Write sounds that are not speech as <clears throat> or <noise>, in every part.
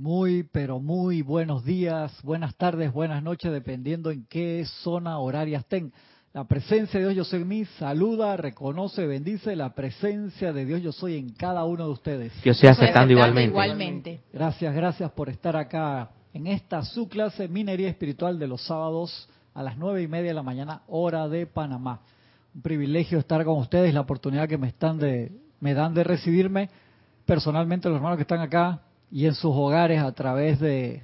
Muy, pero muy buenos días, buenas tardes, buenas noches, dependiendo en qué zona horaria estén. La presencia de Dios yo soy en mí, saluda, reconoce, bendice la presencia de Dios yo soy en cada uno de ustedes. Yo estoy aceptando igualmente. igualmente. Gracias, gracias por estar acá en esta su clase Minería Espiritual de los sábados a las nueve y media de la mañana, hora de Panamá. Un privilegio estar con ustedes, la oportunidad que me están de, me dan de recibirme personalmente los hermanos que están acá y en sus hogares a través de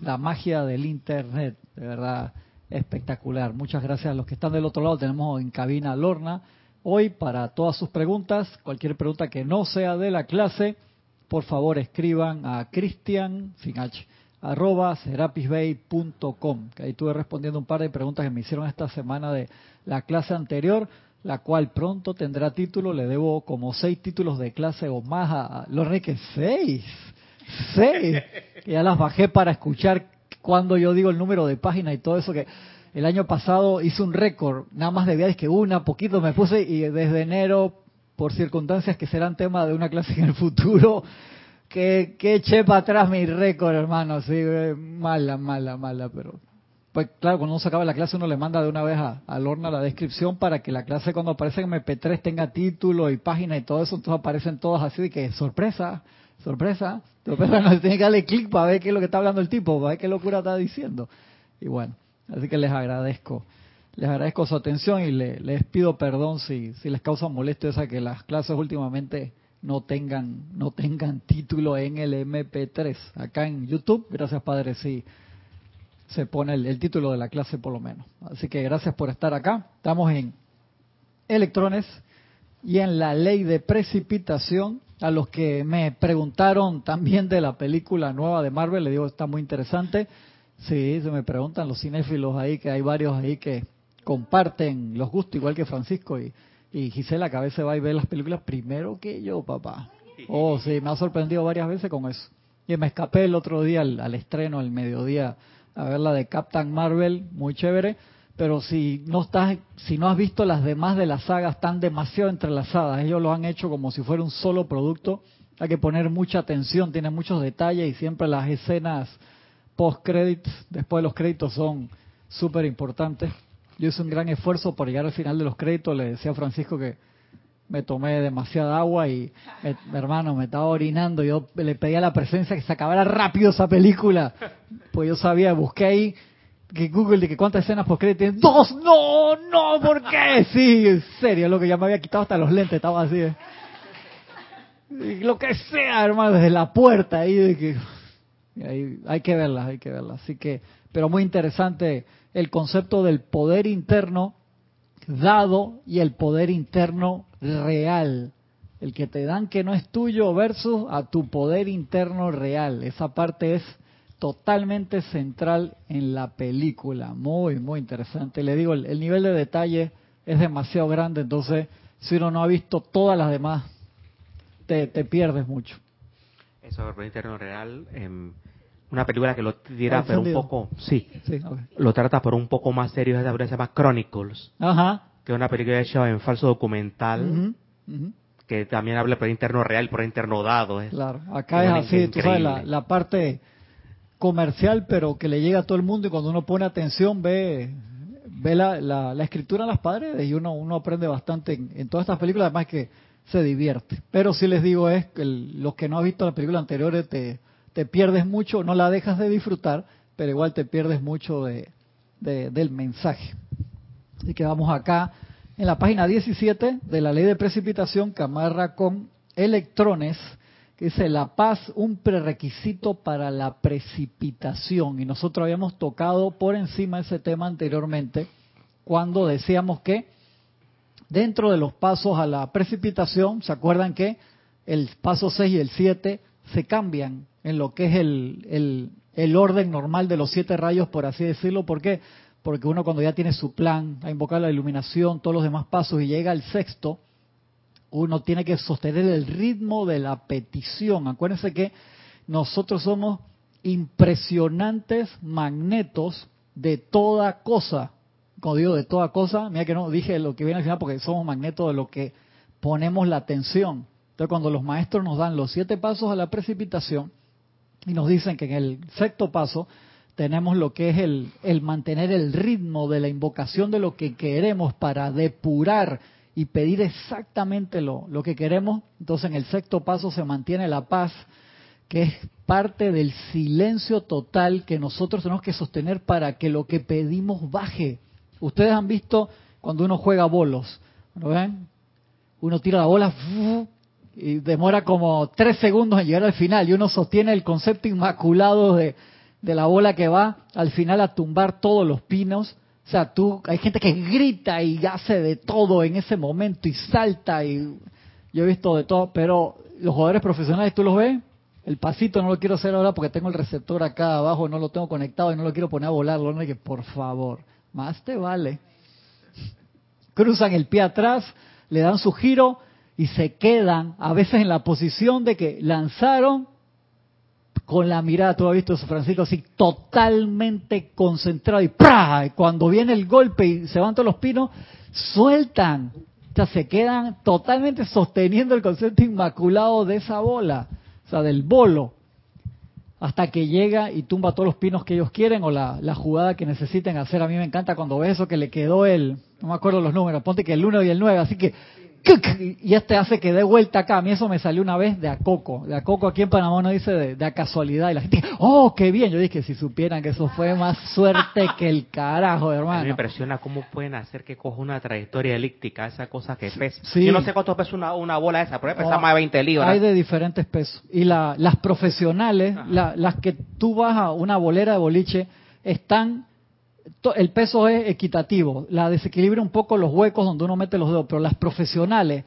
la magia del internet, de verdad espectacular. Muchas gracias a los que están del otro lado. Tenemos en cabina Lorna hoy para todas sus preguntas. Cualquier pregunta que no sea de la clase, por favor escriban a Cristian arroba serapisbay.com, que ahí estuve respondiendo un par de preguntas que me hicieron esta semana de la clase anterior, la cual pronto tendrá título, le debo como seis títulos de clase o más a, Lorna, que seis, que ya las bajé para escuchar cuando yo digo el número de página y todo eso que el año pasado hice un récord, nada más de que una, poquito me puse y desde enero, por circunstancias que serán tema de una clase en el futuro, que, que eché para atrás mi récord, hermano, sí, mala, mala, mala, pero pues claro, cuando uno se acaba la clase uno le manda de una vez a, a Lorna la descripción para que la clase cuando aparece en MP3 tenga título y página y todo eso, entonces aparecen todos así de que sorpresa, sorpresa, no tiene que darle clic para ver qué es lo que está hablando el tipo, para ver qué locura está diciendo. Y bueno, así que les agradezco, les agradezco su atención y les pido perdón si, si les causa molestia esa que las clases últimamente no tengan no tengan título en el MP3. Acá en YouTube, gracias Padre, sí se pone el, título de la clase por lo menos. Así que gracias por estar acá. Estamos en electrones y en la ley de precipitación. A los que me preguntaron también de la película nueva de Marvel, le digo, está muy interesante. Sí, se me preguntan los cinéfilos ahí, que hay varios ahí que comparten los gustos, igual que Francisco y, y Gisela, que a veces va y ve las películas primero que yo, papá. Oh, sí, me ha sorprendido varias veces con eso. Y me escapé el otro día al, al estreno, el mediodía, a ver la de Captain Marvel, muy chévere, pero si no estás, si no has visto las demás de la saga, están demasiado entrelazadas. Ellos lo han hecho como si fuera un solo producto. Hay que poner mucha atención, tiene muchos detalles y siempre las escenas post credits, después de los créditos, son súper importantes. Yo hice un gran esfuerzo por llegar al final de los créditos. Le decía a Francisco que me tomé demasiada agua y mi hermano me estaba orinando. Yo le pedí a la presencia que se acabara rápido esa película. Pues yo sabía, busqué ahí que Google de que cuántas escenas por crédito dos, no, no, ¿por qué? <laughs> Sí, en serio, lo que ya me había quitado hasta los lentes, estaba así. Lo que sea, hermano, desde la puerta ahí de que ahí, hay que verlas, hay que verlas. Así que, pero muy interesante el concepto del poder interno dado y el poder interno real. El que te dan que no es tuyo versus a tu poder interno real. Esa parte es totalmente central en la película. Muy, muy interesante. Le digo, el, nivel de detalle es demasiado grande, entonces si uno no ha visto todas las demás, te, pierdes mucho. Eso, el poder interno real, em, una película que lo tira pero un poco, sí, lo trata por un poco más serio, esa se llama Chronicles, Ajá. que es una película hecha en falso documental, que también habla por interno real, por interno dado. claro, acá es así, tú sabes, la, la, parte comercial, pero que le llega a todo el mundo y cuando uno pone atención ve ve la, la, escritura en las paredes y uno, uno aprende bastante en, todas estas películas, además que se divierte. Pero si les digo es que los que no han visto las películas anteriores te te pierdes mucho, no la dejas de disfrutar, pero igual te pierdes mucho de, del mensaje. Así que vamos acá en la página 17 de la ley de precipitación que amarra con electrones, que dice la paz, un prerequisito para la precipitación. Y nosotros habíamos tocado por encima ese tema anteriormente, cuando decíamos que dentro de los pasos a la precipitación, ¿se acuerdan que el paso 6 y el 7 se cambian en lo que es el, el, orden normal de los siete rayos, por así decirlo. ¿Por qué? Porque uno cuando ya tiene su plan, a invocar la iluminación, todos los demás pasos y llega al sexto, uno tiene que sostener el ritmo de la petición. Acuérdense que nosotros somos impresionantes magnetos de toda cosa. Cuando digo de toda cosa, mira que no dije lo que viene al final porque somos magnetos de lo que ponemos la atención. Entonces cuando los maestros nos dan los siete pasos a la precipitación, Y nos dicen que en el sexto paso tenemos lo que es el, el mantener el ritmo de la invocación de lo que queremos para depurar y pedir exactamente lo, lo que queremos. Entonces en el sexto paso se mantiene la paz, que es parte del silencio total que nosotros tenemos que sostener para que lo que pedimos baje. Ustedes han visto cuando uno juega bolos, ¿no ven? Uno tira la bola y demora como tres segundos en llegar al final y uno sostiene el concepto inmaculado de de la bola que va al final a tumbar todos los pinos. O sea, tú, hay gente que grita y hace de todo en ese momento y salta y yo he visto de todo, pero los jugadores profesionales, ¿tú los ves? El pasito no lo quiero hacer ahora porque tengo el receptor acá abajo, no lo tengo conectado y no lo quiero poner a volar. No que por favor, más te vale. Cruzan el pie atrás, le dan su giro y se quedan a veces en la posición de que lanzaron con la mirada, tú has visto Francisco, así totalmente concentrado y ¡pra! Cuando viene el golpe y se van todos los pinos, sueltan. O sea, se quedan totalmente sosteniendo el concepto inmaculado de esa bola, o sea, del bolo, hasta que llega y tumba todos los pinos que ellos quieren o la, la jugada que necesiten hacer. A mí me encanta cuando ves eso que le quedó el, no me acuerdo los números, ponte que el 1 y el 9, así que y este hace que dé vuelta acá. A mí eso me salió una vez de a coco. De a coco aquí en Panamá no dice de, a casualidad. Y la gente, oh, qué bien. Yo dije, si supieran que eso fue más suerte que el carajo, hermano. me impresiona cómo pueden hacer que coja una trayectoria elíptica, esa cosa que pesa. Yo no sé cuánto pesa una, una bola esa, pero pesa más de 20 libras. Hay de diferentes pesos. Y la, las profesionales, las que tú vas a una bolera de boliche, están el peso es equitativo, la desequilibra un poco los huecos donde uno mete los dedos, pero las profesionales,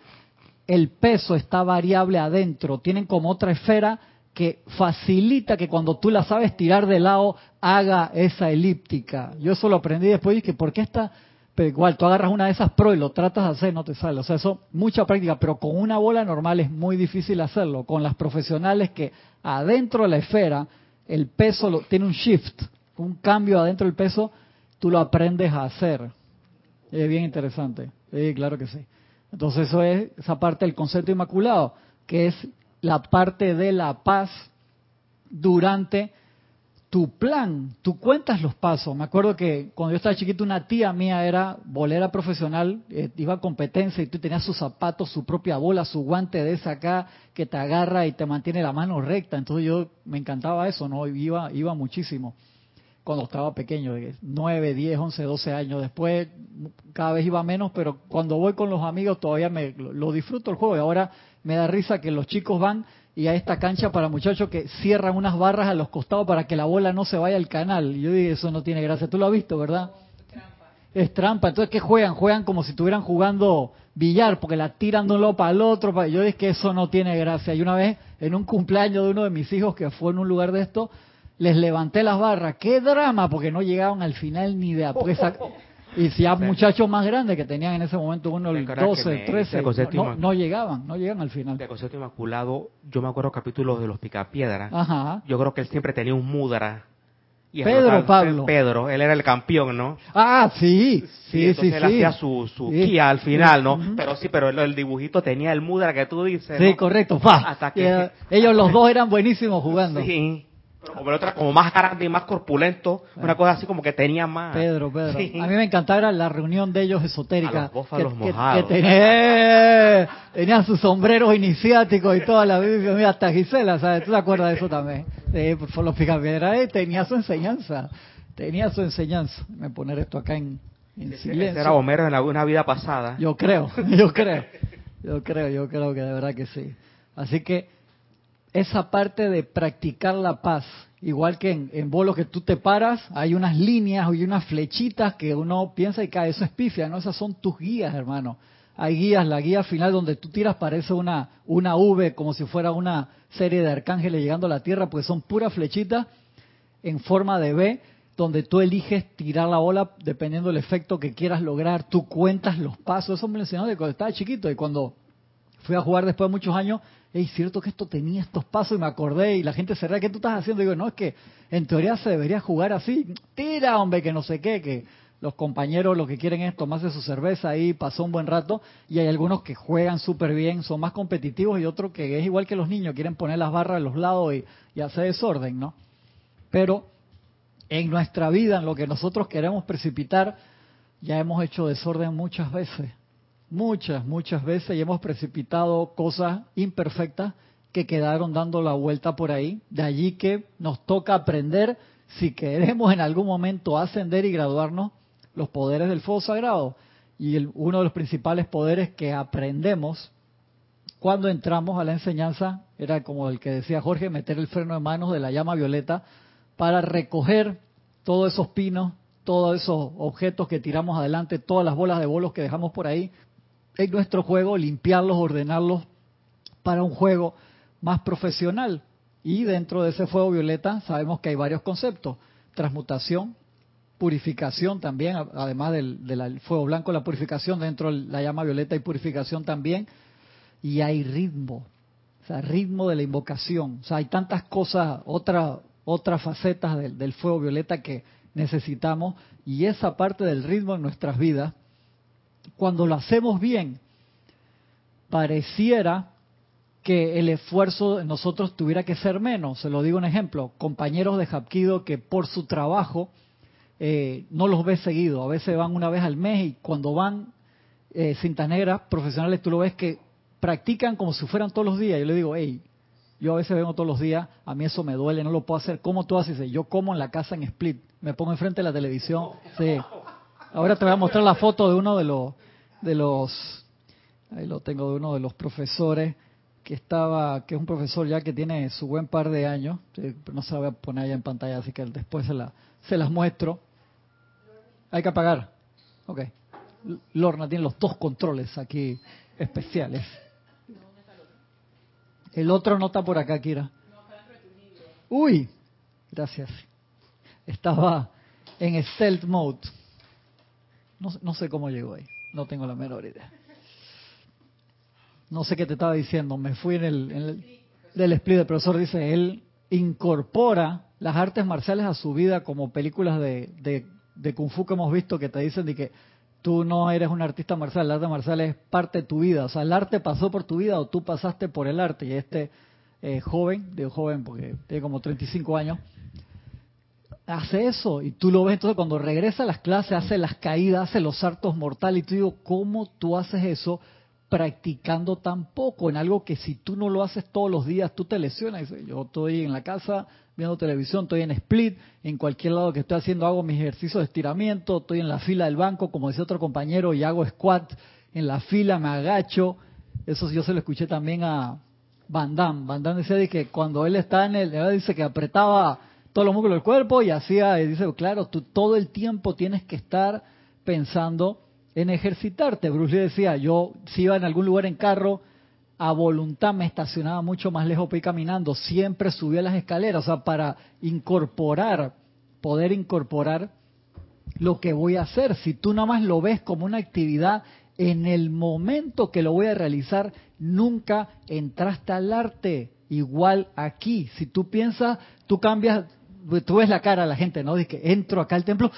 el peso está variable adentro, tienen como otra esfera que facilita que cuando tú la sabes tirar de lado haga esa elíptica. Yo eso lo aprendí después y dije, ¿por qué está? Pero igual, tú agarras una de esas pro y lo tratas de hacer, no te sale. O sea, eso, mucha práctica, pero con una bola normal es muy difícil hacerlo. Con las profesionales que adentro de la esfera, el peso lo, tiene un shift, un cambio adentro del peso, tú lo aprendes a hacer. Es bien interesante. Sí, claro que sí. Entonces eso es esa parte del concepto inmaculado, que es la parte de la paz durante tu plan. Tú cuentas los pasos. Me acuerdo que cuando yo estaba chiquito una tía mía era bolera profesional, eh, iba a competencia y tú tenías sus zapatos, su propia bola, su guante de esa acá que te agarra y te mantiene la mano recta. Entonces yo me encantaba eso, ¿no? Iba, iba muchísimo cuando estaba pequeño, de 9, 10, 11, 12 años. Después cada vez iba menos, pero cuando voy con los amigos todavía me lo, disfruto el juego. Y ahora me da risa que los chicos van y a esta cancha para muchachos que cierran unas barras a los costados para que la bola no se vaya al canal. Y yo digo, eso no tiene gracia. Tú lo has visto, ¿verdad? Es trampa. Entonces, ¿qué juegan? Juegan como si estuvieran jugando billar, porque la tiran de un lado para el otro. Yo digo que eso no tiene gracia. Y una vez, en un cumpleaños de uno de mis hijos que fue en un lugar de esto, les levanté las barras. ¡Qué drama! Porque no llegaban al final ni de a <laughs> Y si hay muchachos más grandes que tenían en ese momento uno el 12, 13, no, llegaban, no llegan al final. De concepto inmaculado, yo me acuerdo capítulos de los Picapiedras. Ajá. Yo creo que él siempre tenía un mudra. Y Pedro Pablo. Pedro, él era el campeón, ¿no? Ah, sí, sí, sí. él hacía su, su al final, ¿no? Pero sí, pero el, dibujito tenía el mudra que tú dices. Sí, correcto. Hasta que... ellos los dos eran buenísimos jugando. Sí como el otro como más grande y más corpulento, una cosa así como que tenía más. Pedro, Pedro. A mí me encantaba la reunión de ellos esotérica. que, tenía, tenían sus sombreros iniciáticos y toda la vida, hasta Gisela, ¿sabes? ¿Tú te acuerdas de eso también? De, por los picapiedras, eh, tenía su enseñanza, tenía su enseñanza. Me poner esto acá en, en silencio. Era Homero en alguna vida pasada. Yo creo, <laughs> yo creo, yo creo, yo creo que de verdad que sí. Así que esa parte de practicar la paz, igual que en, bolos que tú te paras, hay unas líneas y unas flechitas que uno piensa y cae, eso es pifia, ¿no? Esas son tus guías, hermano. Hay guías, la guía final donde tú tiras parece una, una V, como si fuera una serie de arcángeles llegando a la tierra, pues son puras flechitas en forma de V, donde tú eliges tirar la bola dependiendo del efecto que quieras lograr, tú cuentas los pasos, eso me lo enseñó de cuando estaba chiquito y cuando fui a jugar después de muchos años, es cierto que esto tenía estos pasos y me acordé y la gente se ríe, ¿qué tú estás haciendo? Y digo, no, es que en teoría se debería jugar así. Tira, hombre, que no sé qué, que los compañeros lo que quieren es tomarse su cerveza ahí, pasó un buen rato, y hay algunos que juegan súper bien, son más competitivos, y otros que es igual que los niños, quieren poner las barras a los lados y, y hacer desorden, ¿no? Pero en nuestra vida, en lo que nosotros queremos precipitar, ya hemos hecho desorden muchas veces, muchas, muchas veces, y hemos precipitado cosas imperfectas que quedaron dando la vuelta por ahí. De allí que nos toca aprender, si queremos en algún momento ascender y graduarnos, los poderes del fuego sagrado. Y uno de los principales poderes que aprendemos cuando entramos a la enseñanza era como el que decía Jorge, meter el freno de manos de la llama violeta para recoger todos esos pinos, todos esos objetos que tiramos adelante, todas las bolas de bolos que dejamos por ahí nuestro juego, limpiarlos, ordenarlos para un juego más profesional. Y dentro de ese fuego violeta sabemos que hay varios conceptos. Transmutación, purificación también, además del, fuego blanco, la purificación dentro de la llama violeta y purificación también. Y hay ritmo, o sea, ritmo de la invocación. O sea, hay tantas cosas, otra, otras facetas del, fuego violeta que necesitamos y esa parte del ritmo en nuestras vidas, cuando lo hacemos bien, pareciera que el esfuerzo de nosotros tuviera que ser menos. Se lo digo un ejemplo, compañeros de Hapkido que por su trabajo eh, no los ves seguido, a veces van una vez al mes y cuando van eh, cintas negras profesionales tú lo ves que practican como si fueran todos los días. Yo le digo, hey, yo a veces vengo todos los días, a mí eso me duele, no lo puedo hacer. ¿Cómo tú haces? Yo como en la casa en split, me pongo enfrente de la televisión. Sí. Ahora te voy a mostrar la foto de uno de los, de los, ahí lo tengo, de uno de los profesores que estaba, que es un profesor ya que tiene su buen par de años. No se la voy a poner allá en pantalla, así que después se, la, se las muestro. Hay que apagar. Ok. Lorna tiene los dos controles aquí especiales. El otro no está por acá, Kira. Uy, gracias. Estaba en stealth mode. No, sé cómo llegó ahí. No tengo la menor idea. No sé qué te estaba diciendo. Me fui en el, del split. El profesor dice, él incorpora las artes marciales a su vida como películas de, de, de Kung Fu que hemos visto que te dicen de que tú no eres un artista marcial, el arte marcial es parte de tu vida, o sea, el arte pasó por tu vida o tú pasaste por el arte. Y este eh, joven, digo joven porque tiene como 35 años, hace eso y tú lo ves entonces cuando regresa a las clases, hace las caídas, hace los saltos mortales y tú digo, ¿cómo tú haces eso? practicando tan poco en algo que si tú no lo haces todos los días tú te lesionas. Yo estoy en la casa viendo televisión, estoy en split, en cualquier lado que estoy haciendo hago mis ejercicios de estiramiento, estoy en la fila del banco, como decía otro compañero, y hago squat en la fila, me agacho. Eso yo se lo escuché también a Van Damme. Van Damme decía que cuando él está en el, dice que apretaba todos los músculos del cuerpo y hacía, y dice, claro, tú todo el tiempo tienes que estar pensando en ejercitarte. Bruce Lee decía, yo si iba en algún lugar en carro, a voluntad me estacionaba mucho más lejos para ir caminando, siempre subía las escaleras, o sea, para incorporar, poder incorporar lo que voy a hacer. Si tú nada más lo ves como una actividad, en el momento que lo voy a realizar, nunca entraste al arte. Igual aquí, si tú piensas, tú cambias, tú ves la cara a la gente, ¿no? Dice que entro acá al templo,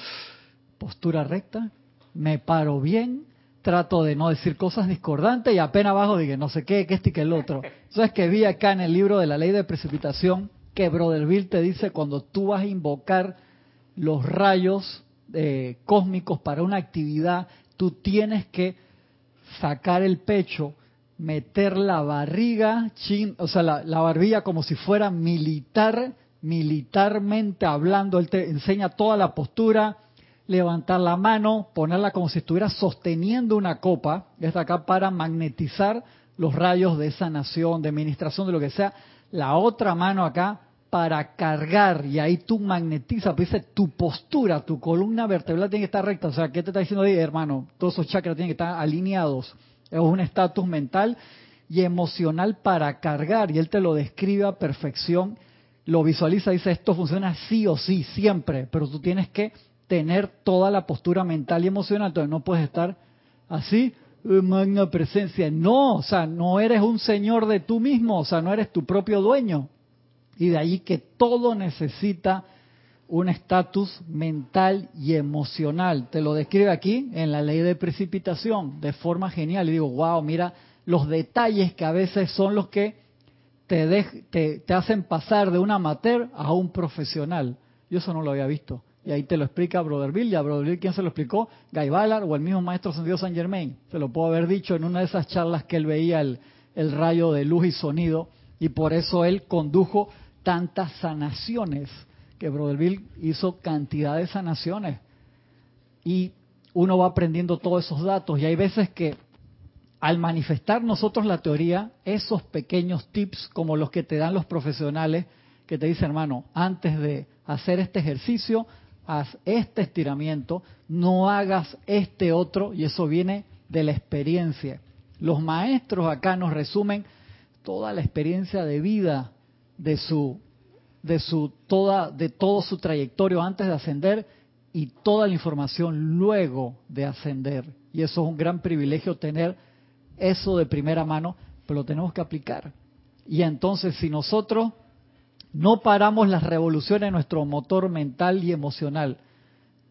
postura recta, me paro bien, trato de no decir cosas discordantes y apenas abajo dije no sé qué, que este y que el otro. <laughs> Entonces que vi acá en el libro de la ley de precipitación que Brother Bill te dice cuando tú vas a invocar los rayos eh, cósmicos para una actividad, tú tienes que sacar el pecho, meter la barriga, chin, o sea, la, la barbilla como si fuera militar, militarmente hablando. Él te enseña toda la postura, levantar la mano, ponerla como si estuviera sosteniendo una copa, esta acá para magnetizar los rayos de sanación, de administración, de lo que sea, la otra mano acá para cargar y ahí tú magnetizas, pues dice tu postura, tu columna vertebral tiene que estar recta, o sea, ¿qué te está diciendo ahí, hermano? Todos esos chakras tienen que estar alineados, es un estatus mental y emocional para cargar y él te lo describe a perfección, lo visualiza, dice esto funciona sí o sí, siempre, pero tú tienes que tener toda la postura mental y emocional, entonces no puedes estar así, eh, magna presencia. No, o sea, no eres un señor de tú mismo, o sea, no eres tu propio dueño. Y de ahí que todo necesita un estatus mental y emocional. Te lo describe aquí en la ley de precipitación de forma genial. Y digo, wow, mira los detalles que a veces son los que te, te, hacen pasar de un amateur a un profesional. Yo eso no lo había visto. Y ahí te lo explica Brother. Y a Brother Bill, ¿quién se lo explicó? Guy Ballard o el mismo maestro Sendido San Germain. Se lo puedo haber dicho en una de esas charlas que él veía el, el rayo de luz y sonido. Y por eso él condujo tantas sanaciones. Que Brother Bill hizo cantidad de sanaciones. Y uno va aprendiendo todos esos datos. Y hay veces que al manifestar nosotros la teoría, esos pequeños tips como los que te dan los profesionales, que te dicen, hermano, antes de hacer este ejercicio, haz este estiramiento, no hagas este otro, y eso viene de la experiencia. Los maestros acá nos resumen toda la experiencia de vida de su de su toda de todo su trayectorio antes de ascender y toda la información luego de ascender. Y eso es un gran privilegio tener eso de primera mano, pero lo tenemos que aplicar. Y entonces si nosotros no paramos las revoluciones en nuestro motor mental y emocional,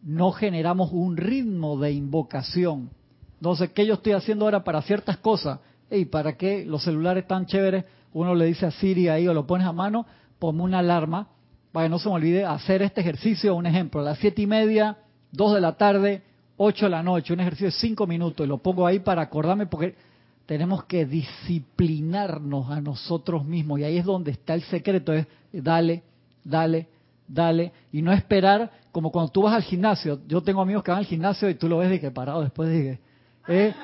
no generamos un ritmo de invocación. Entonces, ¿qué yo estoy haciendo ahora para ciertas cosas? ¿Y para qué los celulares tan chéveres? Uno le dice a Siri ahí o lo pones a mano, ponme una alarma para que no se me olvide hacer este ejercicio. Un ejemplo, a las siete y media, dos de la tarde, ocho de la noche, un ejercicio de cinco minutos. Y lo pongo ahí para acordarme porque tenemos que disciplinarnos a nosotros mismos. Y ahí es donde está el secreto, es dale, dale, dale. Y no esperar como cuando tú vas al gimnasio. Yo tengo amigos que van al gimnasio y tú lo ves de que parado después de eh,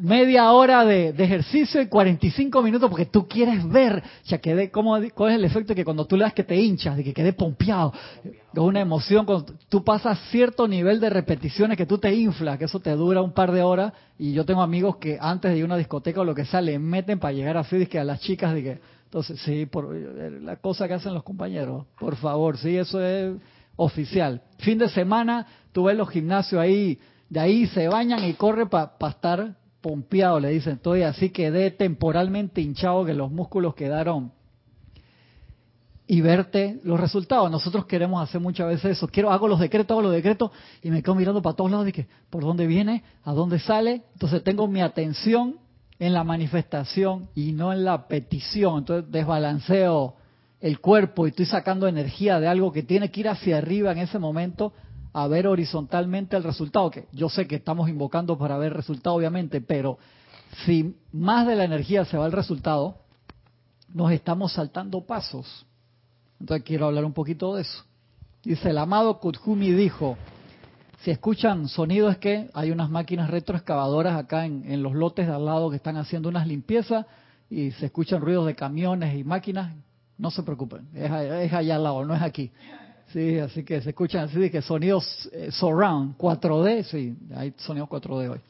media hora de, ejercicio y 45 minutos porque tú quieres ver, ya quedé, ¿cómo, ¿cuál es el efecto que cuando tú le das que te hinchas, de que quede pompeado? Es una emoción, cuando tú pasas cierto nivel de repeticiones que tú te inflas, que eso te dura un par de horas y yo tengo amigos que antes de ir a una discoteca o lo que sea le meten para llegar así, que a las chicas, de que, entonces sí, por la cosa que hacen los compañeros, por favor, sí, eso es oficial. Fin de semana, tú ves los gimnasios ahí, de ahí se bañan y corren para estar pompeado, le dicen, estoy así quedé temporalmente hinchado que los músculos quedaron y verte los resultados. Nosotros queremos hacer muchas veces eso. Quiero, hago los decretos, hago los decretos y me quedo mirando para todos lados y que, ¿por dónde viene? ¿A dónde sale? Entonces tengo mi atención en la manifestación y no en la petición. Entonces desbalanceo el cuerpo y estoy sacando energía de algo que tiene que ir hacia arriba en ese momento a ver horizontalmente el resultado, que yo sé que estamos invocando para ver resultado, obviamente, pero si más de la energía se va al resultado, nos estamos saltando pasos. Entonces quiero hablar un poquito de eso. Dice, el amado Kuthumi dijo, si escuchan sonido es que hay unas máquinas retroexcavadoras acá en, los lotes de al lado que están haciendo unas limpiezas y se escuchan ruidos de camiones y máquinas, no se preocupen, es, es allá al lado, no es aquí. Sí, así que se escuchan así de que sonidos eh, surround, 4D, sí, hay sonidos 4D hoy.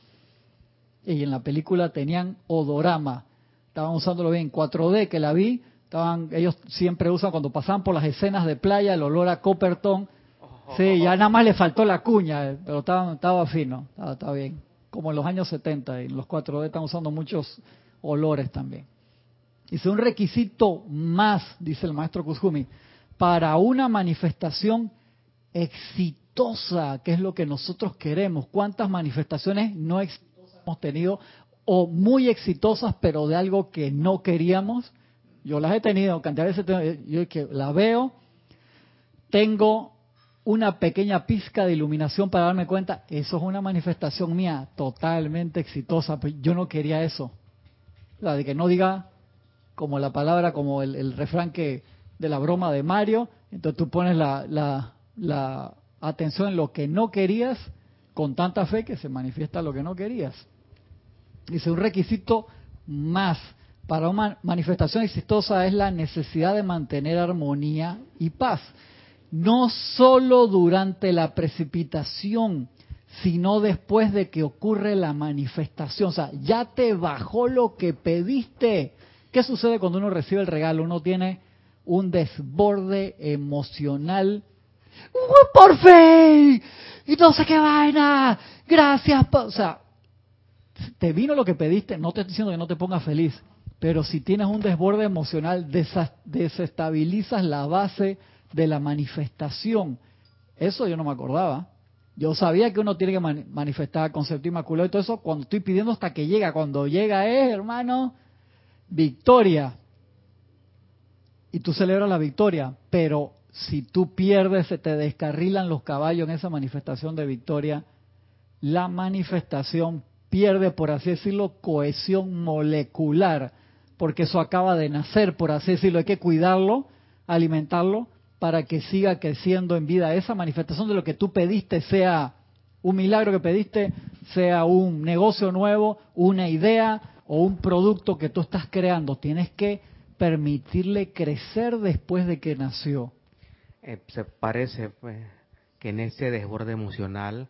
Y en la película tenían odorama, estaban usándolo bien, 4D que la vi, estaban ellos siempre usan cuando pasaban por las escenas de playa el olor a Copperton. Sí, ya nada más le faltó la cuña, eh, pero estaba, estaba fino, estaba, bien. Como en los años 70, y los 4D están usando muchos olores también. Dice, un requisito más, dice el maestro Kuzumi, para una manifestación exitosa, que es lo que nosotros queremos. ¿Cuántas manifestaciones no exitosas hemos tenido o muy exitosas, pero de algo que no queríamos? Yo las he tenido, cantidad de veces yo que la veo, tengo una pequeña pizca de iluminación para darme cuenta, eso es una manifestación mía totalmente exitosa, pero yo no quería eso. La de que no diga como la palabra, como el refrán que de la broma de Mario, entonces tú pones la, la, atención en lo que no querías con tanta fe que se manifiesta lo que no querías. Dice, un requisito más para una manifestación exitosa es la necesidad de mantener armonía y paz. No solo durante la precipitación, sino después de que ocurre la manifestación. O sea, ya te bajó lo que pediste. ¿Qué sucede cuando uno recibe el regalo? Uno tiene un desborde emocional. ¡Por fe! Y no sé qué vaina. Gracias. O sea, te vino lo que pediste. No te estoy diciendo que no te pongas feliz. Pero si tienes un desborde emocional, desestabilizas la base de la manifestación. Eso yo no me acordaba. Yo sabía que uno tiene que manifestar concepto inmaculado y todo eso cuando estoy pidiendo hasta que llega. Cuando llega es, hermano, victoria. Y tú celebras la victoria, pero si tú pierdes, se te descarrilan los caballos en esa manifestación de victoria, la manifestación pierde, por así decirlo, cohesión molecular, porque eso acaba de nacer, por así decirlo, hay que cuidarlo, alimentarlo, para que siga creciendo en vida. Esa manifestación de lo que tú pediste sea un milagro que pediste, sea un negocio nuevo, una idea o un producto que tú estás creando. Tienes que permitirle crecer después de que nació. Eh, se parece pues, que en ese desborde emocional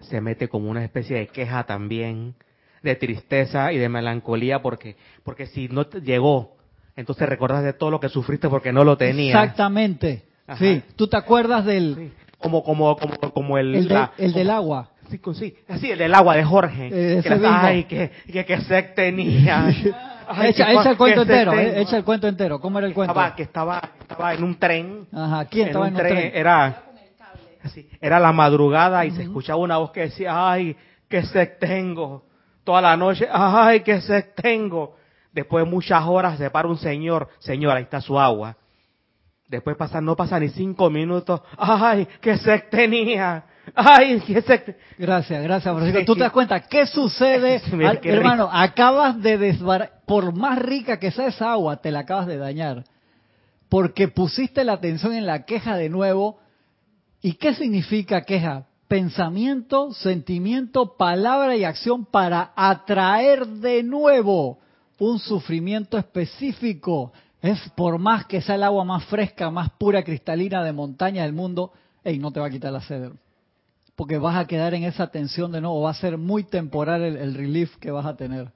se mete como una especie de queja también, de tristeza y de melancolía, porque, porque si no te llegó, entonces recordás de todo lo que sufriste porque no lo tenías. Exactamente. Sí, tú te acuerdas del... Como, como, como, como el... El, el del agua. Sí, sí, así, el del agua de Jorge. Eh, que ay, que, que, que sed tenía. <laughs> echa, echa, el cuento entero, eh, echa el cuento entero. ¿Cómo era el cuento? Estaba, que estaba, estaba en un tren. Ajá, ¿quién estaba en un tren? Era era la madrugada y se escuchaba una voz que decía, ay, qué sed tengo. Toda la noche, ay, qué sed tengo. Después de muchas horas se para un señor, señor, ahí está su agua. Después pasa, no pasa ni cinco minutos, ay, qué sed tenía. Ay, sed. Gracias, gracias. Tú te das cuenta, ¿qué sucede? <laughs> hermano, acabas de desbar... Por más rica que sea esa agua, te la acabas de dañar. Porque pusiste la atención en la queja de nuevo ¿Y qué significa queja? Pensamiento, sentimiento, palabra y acción para atraer de nuevo un sufrimiento específico. Es por más que sea el agua más fresca, más pura, cristalina de montaña del mundo, y no te va a quitar la sed. Porque vas a quedar en esa tensión de nuevo, va a ser muy temporal el, el relief que vas a tener.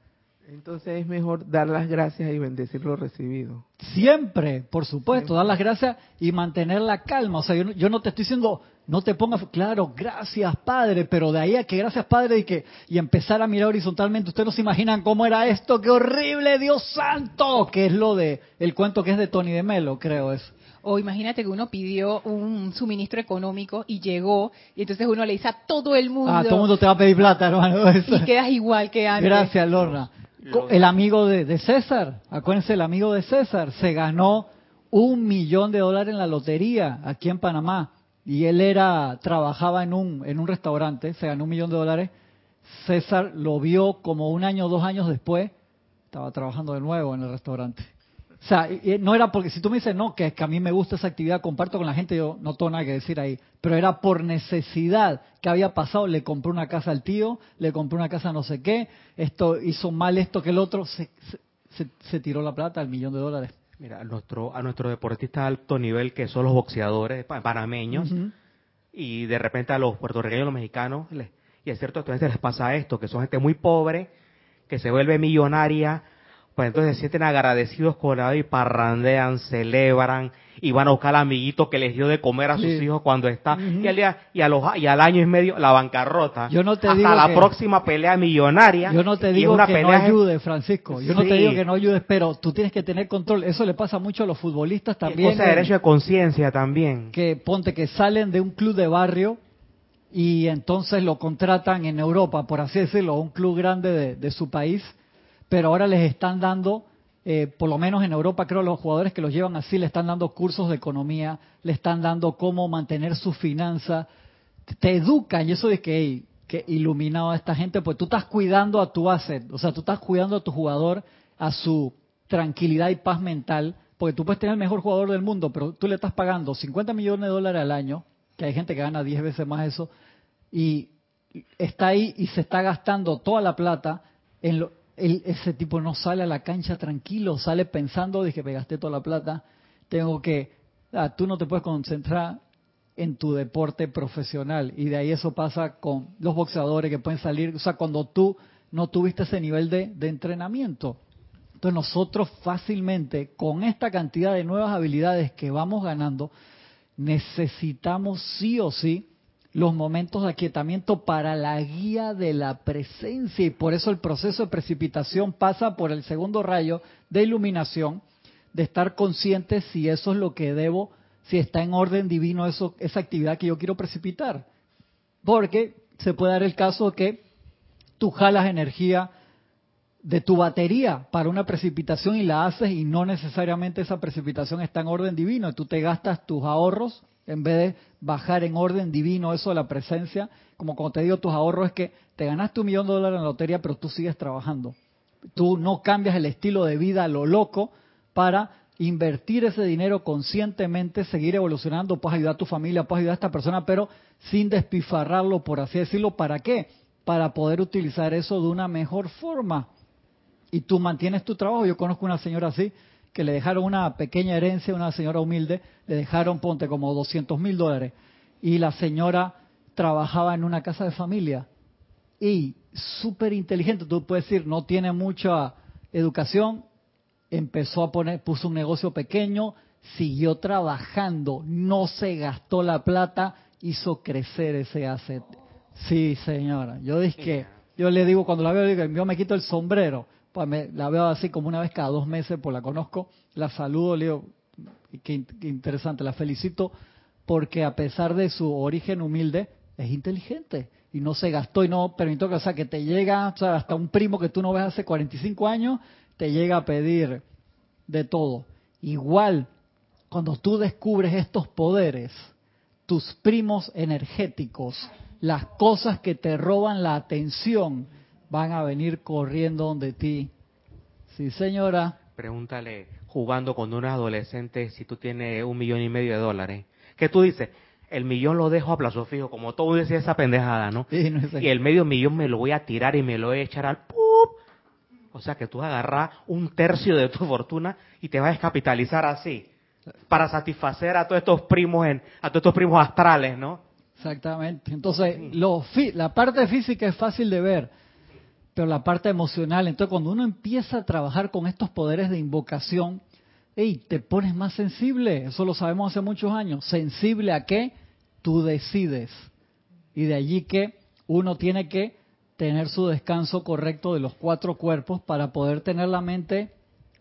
Entonces es mejor dar las gracias y bendecir lo recibido. Siempre, por supuesto, dar las gracias y mantener la calma. O sea, yo, no te estoy diciendo, no te pongas, claro, gracias Padre, pero de ahí a que gracias Padre y que y empezar a mirar horizontalmente, ustedes no se imaginan cómo era esto, qué horrible, Dios santo, que es lo de el cuento que es de Tony de Melo, creo es. O imagínate que uno pidió un suministro económico y llegó, y entonces uno le dice a todo el mundo. Ah, todo el mundo te va a pedir plata, hermano. Y quedas igual que antes. Gracias, Lorna. El amigo de, César, acuérdense, el amigo de César se ganó un millón de dólares en la lotería aquí en Panamá y él era trabajaba en un en un restaurante, se ganó un millón de dólares. César lo vio como un año o dos años después, estaba trabajando de nuevo en el restaurante. O sea, no era porque si tú me dices, no, que, que a mí me gusta esa actividad, comparto con la gente, yo no tengo nada que decir ahí, pero era por necesidad. Que había pasado, le compré una casa al tío, le compré una casa no sé qué, esto hizo mal esto que el otro, se, se, tiró la plata, al millón de dólares. Mira, a nuestro, a nuestros deportistas de alto nivel, que son los boxeadores panameños, y de repente a los puertorriqueños, los mexicanos, y es cierto, a les pasa esto, que son gente muy pobre, que se vuelve millonaria, pues entonces se sienten agradecidos con la y parrandean, celebran y van a buscar al amiguito que les dio de comer a sus hijos cuando está y, al día, y, a los, y al año y medio la bancarrota. Yo no te hasta la próxima pelea millonaria. Yo no te digo que no ayudes, Francisco. Yo no te digo que no ayudes, pero tú tienes que tener control. Eso le pasa mucho a los futbolistas también. Es cosa de derecho de conciencia también. Que ponte que salen de un club de barrio y entonces lo contratan en Europa, por así decirlo, un club grande de su país pero ahora les están dando, eh, por lo menos en Europa creo los jugadores que los llevan así, le están dando cursos de economía, le están dando cómo mantener su finanza, te educan y eso de que, hey, que iluminado a esta gente, pues tú estás cuidando a tu asset, o sea, tú estás cuidando a tu jugador, a su tranquilidad y paz mental, porque tú puedes tener el mejor jugador del mundo, pero tú le estás pagando 50 millones de dólares al año, que hay gente que gana 10 veces más eso, y está ahí y se está gastando toda la plata en lo, ese tipo no sale a la cancha tranquilo, sale pensando, que me gasté toda la plata, tengo que, ah, tú no te puedes concentrar en tu deporte profesional y de ahí eso pasa con los boxeadores que pueden salir, o sea, cuando tú no tuviste ese nivel de, de entrenamiento. Entonces nosotros fácilmente, con esta cantidad de nuevas habilidades que vamos ganando, necesitamos sí o sí los momentos de aquietamiento para la guía de la presencia y por eso el proceso de precipitación pasa por el segundo rayo de iluminación, de estar consciente si eso es lo que debo si está en orden divino eso, esa actividad que yo quiero precipitar. Porque se puede dar el caso que tú jalas energía de tu batería para una precipitación y la haces y no necesariamente esa precipitación está en orden divino. Tú te gastas tus ahorros en vez de bajar en orden divino eso de la presencia. Como cuando te digo tus ahorros es que te ganaste un millón de dólares en la lotería pero tú sigues trabajando. Tú no cambias el estilo de vida a lo loco para invertir ese dinero conscientemente, seguir evolucionando, puedes ayudar a tu familia, puedes ayudar a esta persona, pero sin despifarrarlo, por así decirlo. ¿Para qué? Para poder utilizar eso de una mejor forma y tú mantienes tu trabajo. Yo conozco una señora así, que le dejaron una pequeña herencia, una señora humilde, le dejaron, ponte, como 200 mil dólares. Y la señora trabajaba en una casa de familia. Y súper inteligente, tú puedes decir, no tiene mucha educación, empezó a poner, puso un negocio pequeño, siguió trabajando, no se gastó la plata, hizo crecer ese asset. Sí, señora. Yo dije que, yo le digo, cuando la veo, digo, yo me quito el sombrero pues me, la veo así como una vez cada dos meses, pues la conozco, la saludo, le digo, qué, interesante, la felicito porque a pesar de su origen humilde, es inteligente y no se gastó y no permitió que, o sea, que te llega, o sea, hasta un primo que tú no ves hace 45 años, te llega a pedir de todo. Igual, cuando tú descubres estos poderes, tus primos energéticos, las cosas que te roban la atención, van a venir corriendo donde ti. Sí, señora. Pregúntale, jugando con un adolescente, si tú tienes un millón y medio de dólares. ¿Qué tú dices? El millón lo dejo a plazo fijo, como todo decía esa pendejada, ¿no? y el medio millón me lo voy a tirar y me lo voy a echar al ¡pup! O sea que tú agarras un tercio de tu fortuna y te vas a descapitalizar así para satisfacer a todos estos primos en, a todos estos primos astrales, ¿no? Exactamente. Entonces, lo, la parte física es fácil de ver pero la parte emocional, entonces cuando uno empieza a trabajar con estos poderes de invocación, hey, te pones más sensible, eso lo sabemos hace muchos años, sensible a qué tú decides. Y de allí que uno tiene que tener su descanso correcto de los cuatro cuerpos para poder tener la mente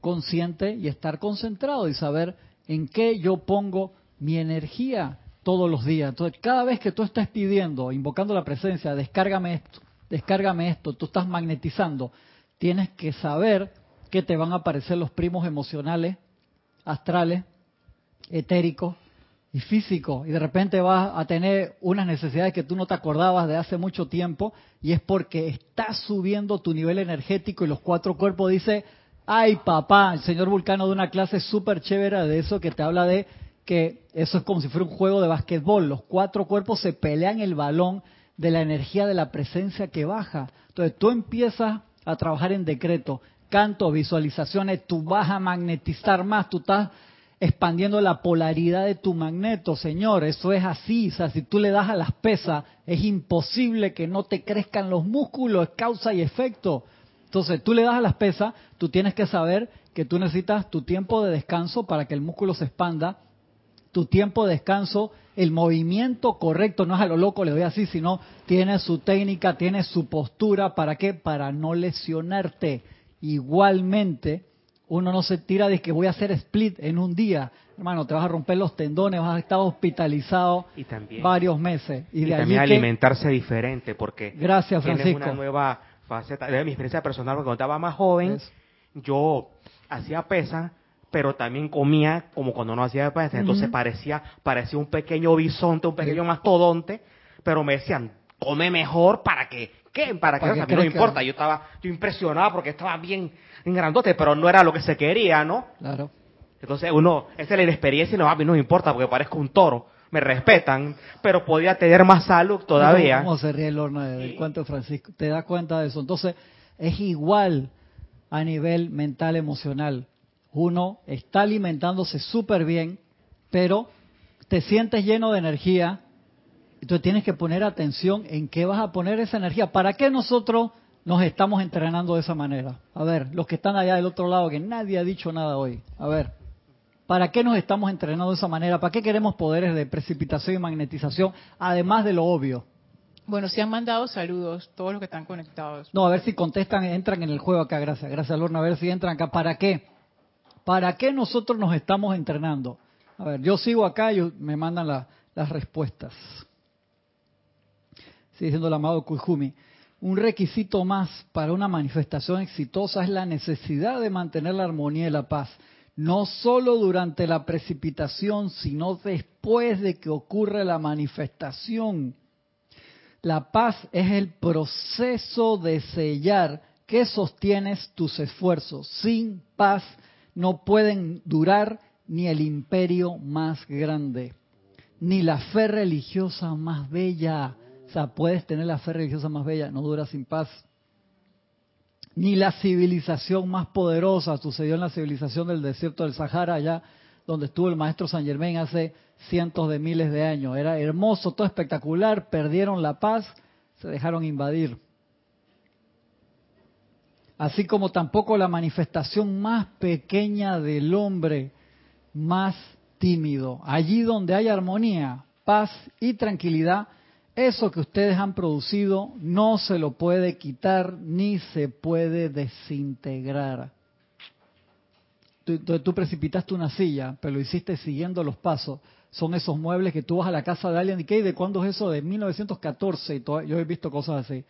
consciente y estar concentrado y saber en qué yo pongo mi energía todos los días. Entonces, cada vez que tú estás pidiendo, invocando la presencia, descárgame esto, descárgame esto, tú estás magnetizando, tienes que saber que te van a aparecer los primos emocionales, astrales, etéricos y físicos, y de repente vas a tener unas necesidades que tú no te acordabas de hace mucho tiempo, y es porque estás subiendo tu nivel energético y los cuatro cuerpos dice, ay papá, el señor Vulcano de una clase súper chévere de eso que te habla de que eso es como si fuera un juego de basquetbol, los cuatro cuerpos se pelean el balón de la energía de la presencia que baja. Entonces tú empiezas a trabajar en decreto, canto, visualizaciones, tú vas a magnetizar más, tú estás expandiendo la polaridad de tu magneto, señor, eso es así, o sea, si tú le das a las pesas, es imposible que no te crezcan los músculos, es causa y efecto. Entonces, tú le das a las pesas, tú tienes que saber que tú necesitas tu tiempo de descanso para que el músculo se expanda, tu tiempo de descanso el movimiento correcto, no es a lo loco, le doy así, sino tiene su técnica, tiene su postura, ¿para qué? Para no lesionarte. Igualmente, uno no se tira de que voy a hacer split en un día. Hermano, te vas a romper los tendones, vas a estar hospitalizado varios meses. Y, también alimentarse diferente, porque gracias, Francisco. una nueva faceta. De mi experiencia personal, cuando estaba más joven, yo hacía pesa pero también comía como cuando no hacía pesa, entonces parecía parecía un pequeño bisonte, un pequeño mastodonte, pero me decían, come mejor para que, ¿qué? Para, que, a mí no importa, yo estaba yo impresionado porque estaba bien, en grandote, pero no era lo que se quería, ¿no? Claro. Entonces uno, esa es la inexperiencia y no, a mí no me importa porque parezco un toro, me respetan, pero podía tener más salud todavía. ¿Cómo se ríe el horno del cuento Francisco? ¿Te das cuenta de eso? Entonces, es igual a nivel mental, emocional uno está alimentándose súper bien, pero te sientes lleno de energía, entonces tienes que poner atención en qué vas a poner esa energía. ¿Para qué nosotros nos estamos entrenando de esa manera? A ver, los que están allá del otro lado, que nadie ha dicho nada hoy. A ver, ¿para qué nos estamos entrenando de esa manera? ¿Para qué queremos poderes de precipitación y magnetización, además de lo obvio? Bueno, se han mandado saludos todos los que están conectados. No, a ver si contestan, entran en el juego acá, gracias. Gracias, Lorna, a ver si entran acá. ¿Para qué? ¿Para qué nosotros nos estamos entrenando? A ver, yo sigo acá y me mandan la- las respuestas. Sigue diciendo el amado Kujumi. Un requisito más para una manifestación exitosa es la necesidad de mantener la armonía y la paz, no solo durante la precipitación, sino después de que ocurre la manifestación. La paz es el proceso de sellar que sostienes tus esfuerzos. Sin paz no pueden durar ni el imperio más grande, ni la fe religiosa más bella. O sea, puedes tener la fe religiosa más bella, no dura sin paz. Ni la civilización más poderosa, sucedió en la civilización del desierto del Sahara, allá donde estuvo el maestro San Germain hace cientos de miles de años. Era hermoso, todo espectacular, perdieron la paz, se dejaron invadir. Así como tampoco la manifestación más pequeña del hombre, más tímido. Allí donde hay armonía, paz y tranquilidad, eso que ustedes han producido no se lo puede quitar ni se puede desintegrar. Tú, precipitaste una silla, pero lo hiciste siguiendo los pasos. Son esos muebles que tú vas a la casa de alguien y ¿qué? ¿De cuándo es eso? De 1914. Y todo- yo he visto cosas así.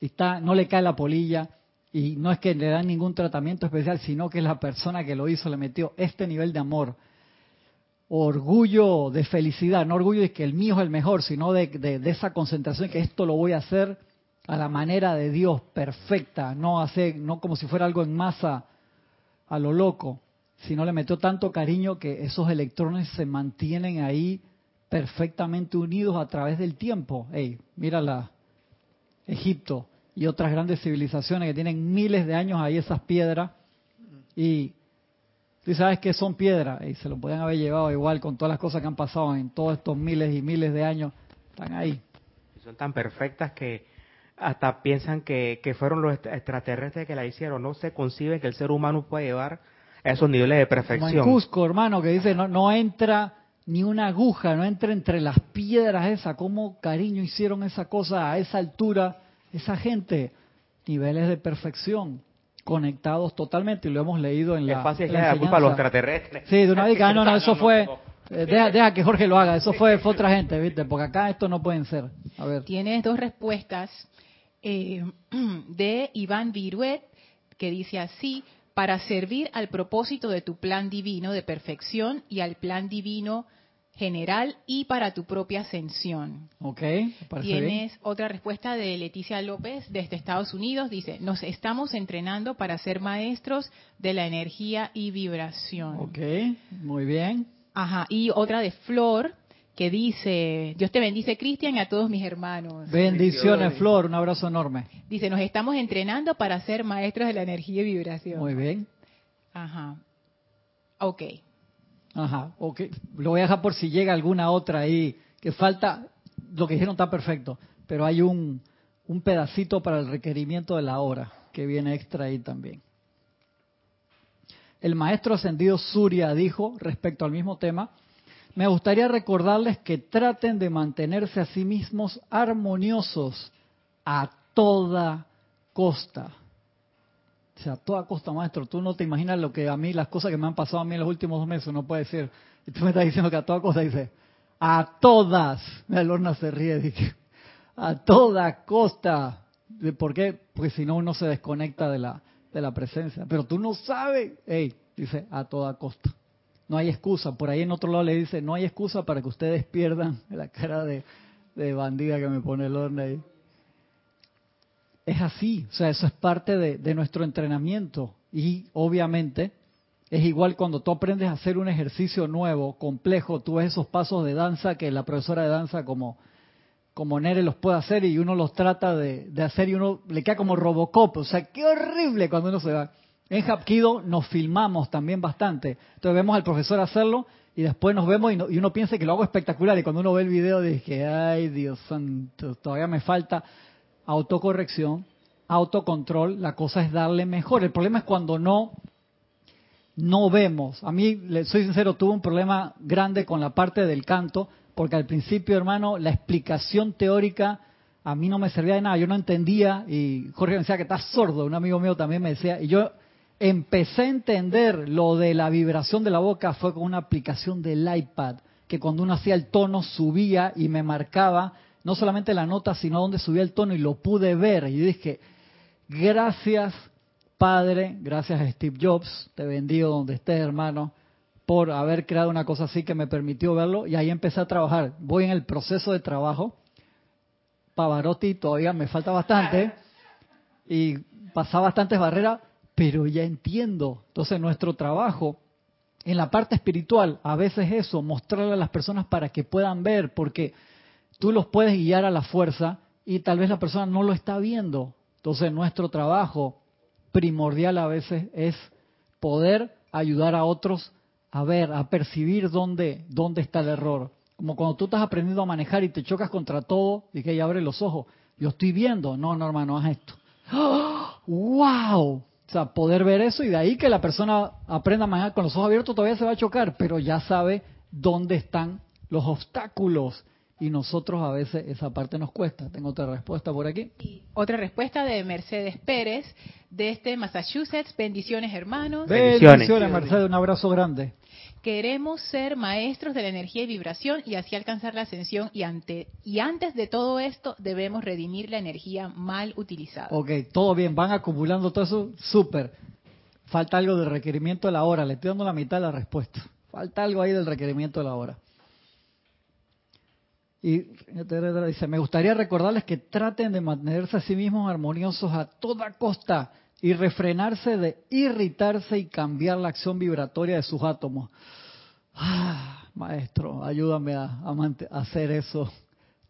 Y está, no le cae la polilla y no es que le dan ningún tratamiento especial, sino que la persona que lo hizo le metió este nivel de amor orgullo de felicidad, no orgullo de que el mío es el mejor, sino de, de- esa concentración que esto lo voy a hacer a la manera de Dios, perfecta, no hacer, no como si fuera algo en masa a lo loco, sino le metió tanto cariño que esos electrones se mantienen ahí perfectamente unidos a través del tiempo. Ey, mira la Egipto y otras grandes civilizaciones que tienen miles de años ahí esas piedras y Tú sabes que son piedras y se lo podían haber llevado igual con todas las cosas que han pasado en todos estos miles y miles de años. Están ahí. Son tan perfectas que hasta piensan que, que fueron los extra- extraterrestres que la hicieron. No se concibe que el ser humano puede llevar a esos niveles de Como en perfección. Cusco, hermano, que dice, no, no entra ni una aguja, no entra entre las piedras esas. ¿Cómo cariño hicieron esa cosa a esa altura? Esa gente, niveles de perfección, conectados totalmente, y lo hemos leído en la es fácil la la culpa a los extraterrestres. Sí, de una vez que, ah, no, no, eso <laughs> fue... eh, Deja, deja que Jorge lo haga, eso fue, fue otra <laughs> gente, ¿viste? Porque acá esto no pueden ser. A ver. Tienes dos respuestas eh, <clears throat> de Iván Viruet, que dice así, para servir al propósito de tu plan divino de perfección y al plan divino general y para tu propia ascensión. Ok, bien. Tienes otra respuesta de Leticia López desde Estados Unidos. Dice, nos estamos entrenando para ser maestros de la energía y vibración. Ok, muy bien. Ajá, y otra de Flor que dice, Dios te bendice Cristian y a todos mis hermanos. Bendiciones, Flor, un abrazo enorme. Dice, nos estamos entrenando para ser maestros de la energía y vibración. Muy bien. Ajá. Ok. Ajá, ok. Lo voy a dejar por si llega alguna otra ahí que falta. Lo que dijeron está perfecto, pero hay un, un pedacito para el requerimiento de la hora que viene extra ahí también. El maestro ascendido Surya dijo respecto al mismo tema, me gustaría recordarles que traten de mantenerse a sí mismos armoniosos a toda costa. O sea, a toda costa, maestro. Tú no te imaginas lo que a mí, las cosas que me han pasado a mí en los últimos dos meses, no puede ser. Y tú me estás diciendo que a toda costa dice, a todas. Mira, Lorna se ríe, dije, a toda costa. ¿De ¿Por qué? Porque si no uno se desconecta de la, de la presencia. Pero tú no sabes. Ey, dice, a toda costa. No hay excusa. Por ahí en otro lado le dice, no hay excusa para que ustedes pierdan <laughs> la cara de, de bandida que me pone Lorna ahí. Es así, o sea, eso es parte de, nuestro entrenamiento. Y obviamente es igual cuando tú aprendes a hacer un ejercicio nuevo, complejo, tú ves esos pasos de danza que la profesora de danza como, como Nere los puede hacer y uno los trata de, hacer y uno le queda como Robocop. O sea, qué horrible cuando uno se va. En Hapkido nos filmamos también bastante. Entonces vemos al profesor hacerlo y después nos vemos y, no- y uno piensa que lo hago espectacular. Y cuando uno ve el video dice, ay Dios santo, todavía me falta autocorrección, autocontrol. La cosa es darle mejor. El problema es cuando no no vemos. A mí, soy sincero, tuve un problema grande con la parte del canto, porque al principio, hermano, la explicación teórica a mí no me servía de nada. Yo no entendía y Jorge me decía que estás sordo, un amigo mío también me decía, y yo empecé a entender lo de la vibración de la boca fue con una aplicación del iPad, que cuando uno hacía el tono subía y me marcaba no solamente la nota, sino donde subía el tono y lo pude ver. Y dije, gracias Padre, gracias a Steve Jobs, te bendigo donde estés hermano, por haber creado una cosa así que me permitió verlo y ahí empecé a trabajar. Voy en el proceso de trabajo. Pavarotti todavía me falta bastante <laughs> y pasa bastantes barreras, pero ya entiendo. Entonces nuestro trabajo en la parte espiritual, a veces eso, mostrarle a las personas para que puedan ver, porque tú los puedes guiar a la fuerza y tal vez la persona no lo está viendo. Entonces nuestro trabajo primordial a veces es poder ayudar a otros a ver, a percibir dónde, dónde está el error. Como cuando tú estás aprendiendo a manejar y te chocas contra todo y que abre los ojos. Yo estoy viendo, no, no hermano, haz esto. <gasps> ¡Wow! O sea, poder ver eso y de ahí que la persona aprenda a manejar con los ojos abiertos todavía se va a chocar, pero ya sabe dónde están los obstáculos. Y nosotros a veces esa parte nos cuesta. Tengo otra respuesta por aquí. otra respuesta de Mercedes Pérez, de este Massachusetts. Bendiciones, hermanos. Bendiciones, Bendiciones Mercedes. Un abrazo grande. Queremos ser maestros de la energía y vibración y así alcanzar la ascensión y, ante, y antes de todo esto debemos redimir la energía mal utilizada. Ok, todo bien, van acumulando todo eso, súper. Falta algo del requerimiento de la hora, le estoy dando la mitad de la respuesta. Falta algo ahí del requerimiento de la hora. Y dice, me gustaría recordarles que traten de mantenerse a sí mismos armoniosos a toda costa y refrenarse de irritarse y cambiar la acción vibratoria de sus átomos. Ah, maestro, ayúdame a, hacer eso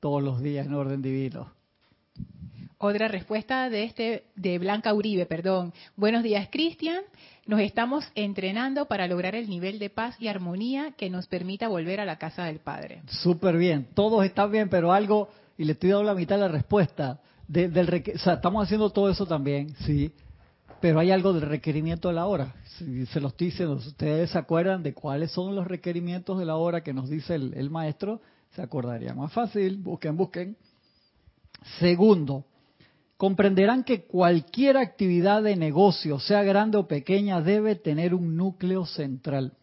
todos los días en orden divino. Otra respuesta de este de Blanca Uribe, perdón. Buenos días, Cristian. Nos estamos entrenando para lograr el nivel de paz y armonía que nos permita volver a la casa del Padre. Súper bien, todos están bien, pero algo y le estoy dando la mitad de la respuesta. del, o estamos haciendo todo eso también, sí, pero hay algo del requerimiento de la hora. Si se los estoy diciendo, ustedes se acuerdan de cuáles son los requerimientos de la hora que nos dice el, maestro, se acordaría más fácil. Busquen, busquen. Segundo, comprenderán que cualquier actividad de negocio, sea grande o pequeña, debe tener un núcleo central.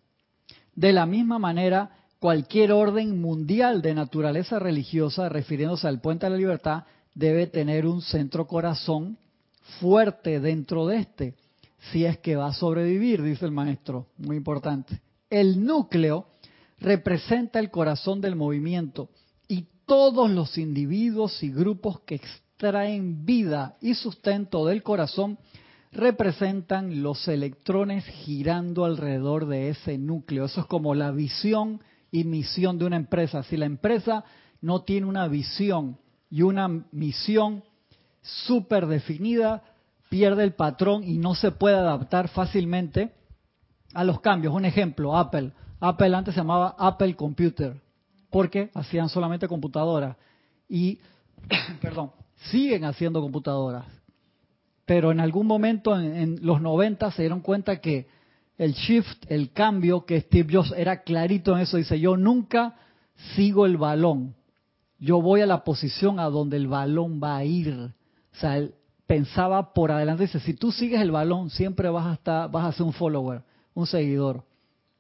De la misma manera, cualquier orden mundial de naturaleza religiosa, refiriéndose al puente de la libertad, debe tener un centro corazón fuerte dentro de este, si es que va a sobrevivir, dice el maestro, muy importante. El núcleo representa el corazón del movimiento y todos los individuos y grupos que extraen vida y sustento del corazón representan los electrones girando alrededor de ese núcleo. Eso es como la visión y misión de una empresa. Si la empresa no tiene una visión y una misión súper definida, pierde el patrón y no se puede adaptar fácilmente a los cambios. Un ejemplo, Apple. Apple antes se llamaba Apple Computer, porque hacían solamente computadoras. Y, <coughs> perdón, siguen haciendo computadoras. Pero en algún momento en, los 90 se dieron cuenta que el shift, el cambio, que Steve Jobs era clarito en eso, dice, yo nunca sigo el balón, yo voy a la posición a donde el balón va a ir. O sea, él pensaba por adelante, dice, si tú sigues el balón, siempre vas a vas a ser un follower, un seguidor.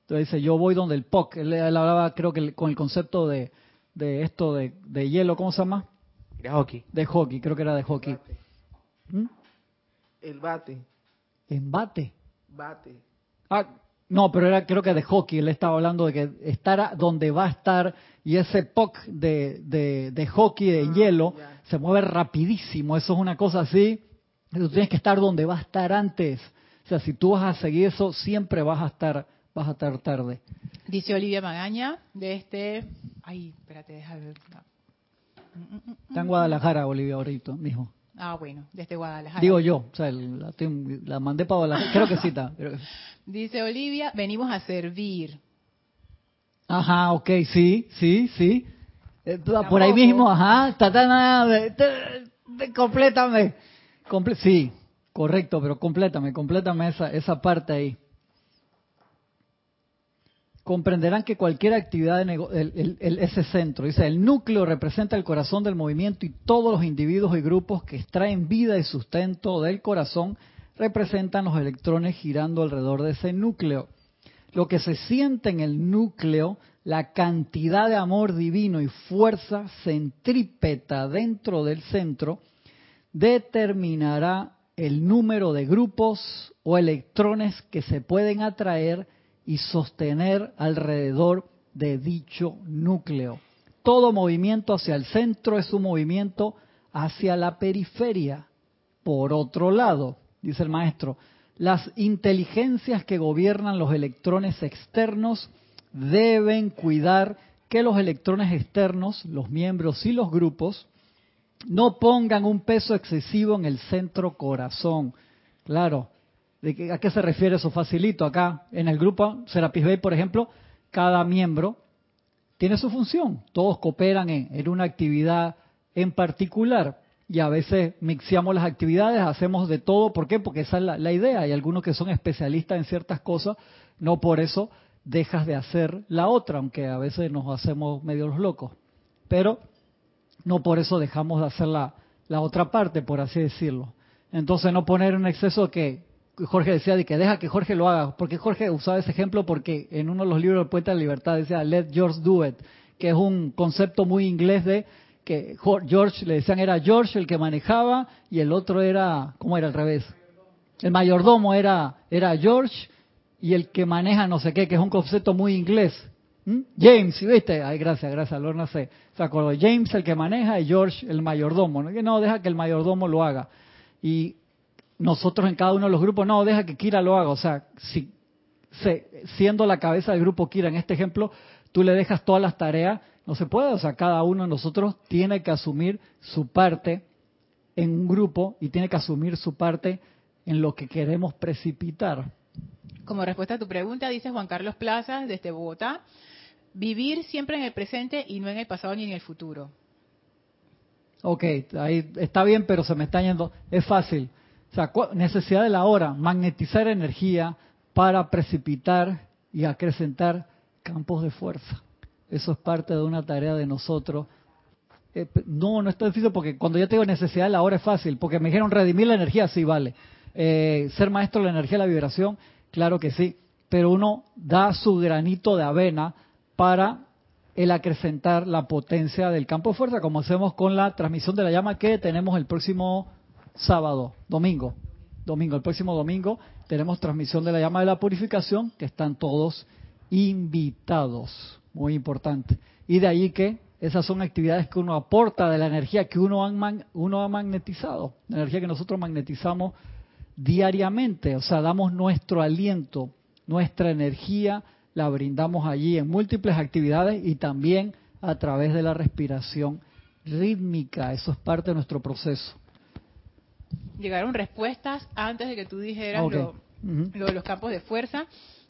Entonces dice, yo voy donde el POC. Él, hablaba, creo que con el concepto de, de esto de, de, hielo, ¿cómo se llama? De hockey. De hockey, creo que era de hockey. ¿Mm? El bate. ¿En bate? Bate. Ah, no, pero era creo que de hockey. Él estaba hablando de que estar donde va a estar y ese puck de, de, hockey de ah, hielo se mueve rapidísimo. Eso es una cosa así. Tú tienes que estar donde va a estar antes. O sea, si tú vas a seguir eso, siempre vas a estar vas a estar tarde. Dice Olivia Magaña de este. Ay, espérate, déjame ver. Está en Guadalajara, Olivia, ahorita, mijo. Ah, bueno, desde Guadalajara. Digo yo, o sea, la, mandé para Guadalajara. Creo que sí está. Dice Olivia, venimos a servir. Ajá, ok, sí, sí, sí. Eh, por ahí mismo, ajá, tan... Complétame. sí, correcto, pero complétame, complétame esa, esa parte ahí. Comprenderán que cualquier actividad de el, ese centro, dice, el núcleo representa el corazón del movimiento y todos los individuos y grupos que extraen vida y sustento del corazón representan los electrones girando alrededor de ese núcleo. Lo que se siente en el núcleo, la cantidad de amor divino y fuerza centrípeta dentro del centro, determinará el número de grupos o electrones que se pueden atraer y sostener alrededor de dicho núcleo. Todo movimiento hacia el centro es un movimiento hacia la periferia. Por otro lado, dice el maestro, las inteligencias que gobiernan los electrones externos deben cuidar que los electrones externos, los miembros y los grupos, no pongan un peso excesivo en el centro corazón. Claro, ¿de ¿a qué se refiere eso? Facilito acá. En el grupo Serapis Bay, por ejemplo, cada miembro tiene su función. Todos cooperan en, una actividad en particular y a veces mixiamos las actividades, hacemos de todo. ¿Por qué? Porque esa es la, idea. Hay algunos que son especialistas en ciertas cosas, no por eso dejas de hacer la otra, aunque a veces nos hacemos medio los locos. Pero no por eso dejamos de hacer la, otra parte, por así decirlo. Entonces no poner un exceso que Jorge decía de que deja que Jorge lo haga. porque Jorge usaba ese ejemplo? Porque en uno de los libros del Puente de la Libertad decía, let George do it, que es un concepto muy inglés de que George, le decían era George el que manejaba y el otro era, ¿cómo era al revés? El mayordomo era, era George y el que maneja no sé qué, que es un concepto muy inglés. ¿Mm? James, ¿viste? Ay, gracias, gracias, Lorna se, se acordó. James el que maneja y George el mayordomo. ¿no? Deja que el mayordomo lo haga. Y nosotros en cada uno de los grupos, no, deja que Kira lo haga. O sea, si siendo la cabeza del grupo Kira, en este ejemplo, tú le dejas todas las tareas, no se puede. O sea, cada uno de nosotros tiene que asumir su parte en un grupo y tiene que asumir su parte en lo que queremos precipitar. Como respuesta a tu pregunta, dice Juan Carlos Plaza desde Bogotá, vivir siempre en el presente y no en el pasado ni en el futuro. Ok, ahí está bien, pero se me está yendo. Es fácil. O sea, necesidad de la hora, magnetizar energía para precipitar y acrecentar campos de fuerza. Eso es parte de una tarea de nosotros. Eh, no, no es tan difícil porque cuando yo tengo necesidad de la hora es fácil, porque me dijeron redimir la energía, sí vale. Eh, ser maestro de la energía la vibración, claro que sí. Pero uno da su granito de avena para el acrecentar la potencia del campo de fuerza, como hacemos con la transmisión de la llama que tenemos el próximo sábado, domingo, domingo, el próximo domingo tenemos transmisión de la llama de la purificación, que están todos invitados, muy importante. Y de ahí que esas son actividades que uno aporta de la energía que uno, uno ha magnetizado, la energía que nosotros magnetizamos diariamente, o sea, damos nuestro aliento, nuestra energía, la brindamos allí en múltiples actividades y también a través de la respiración rítmica, eso es parte de nuestro proceso llegaron respuestas antes de que tú dijeras lo, de los campos de fuerza.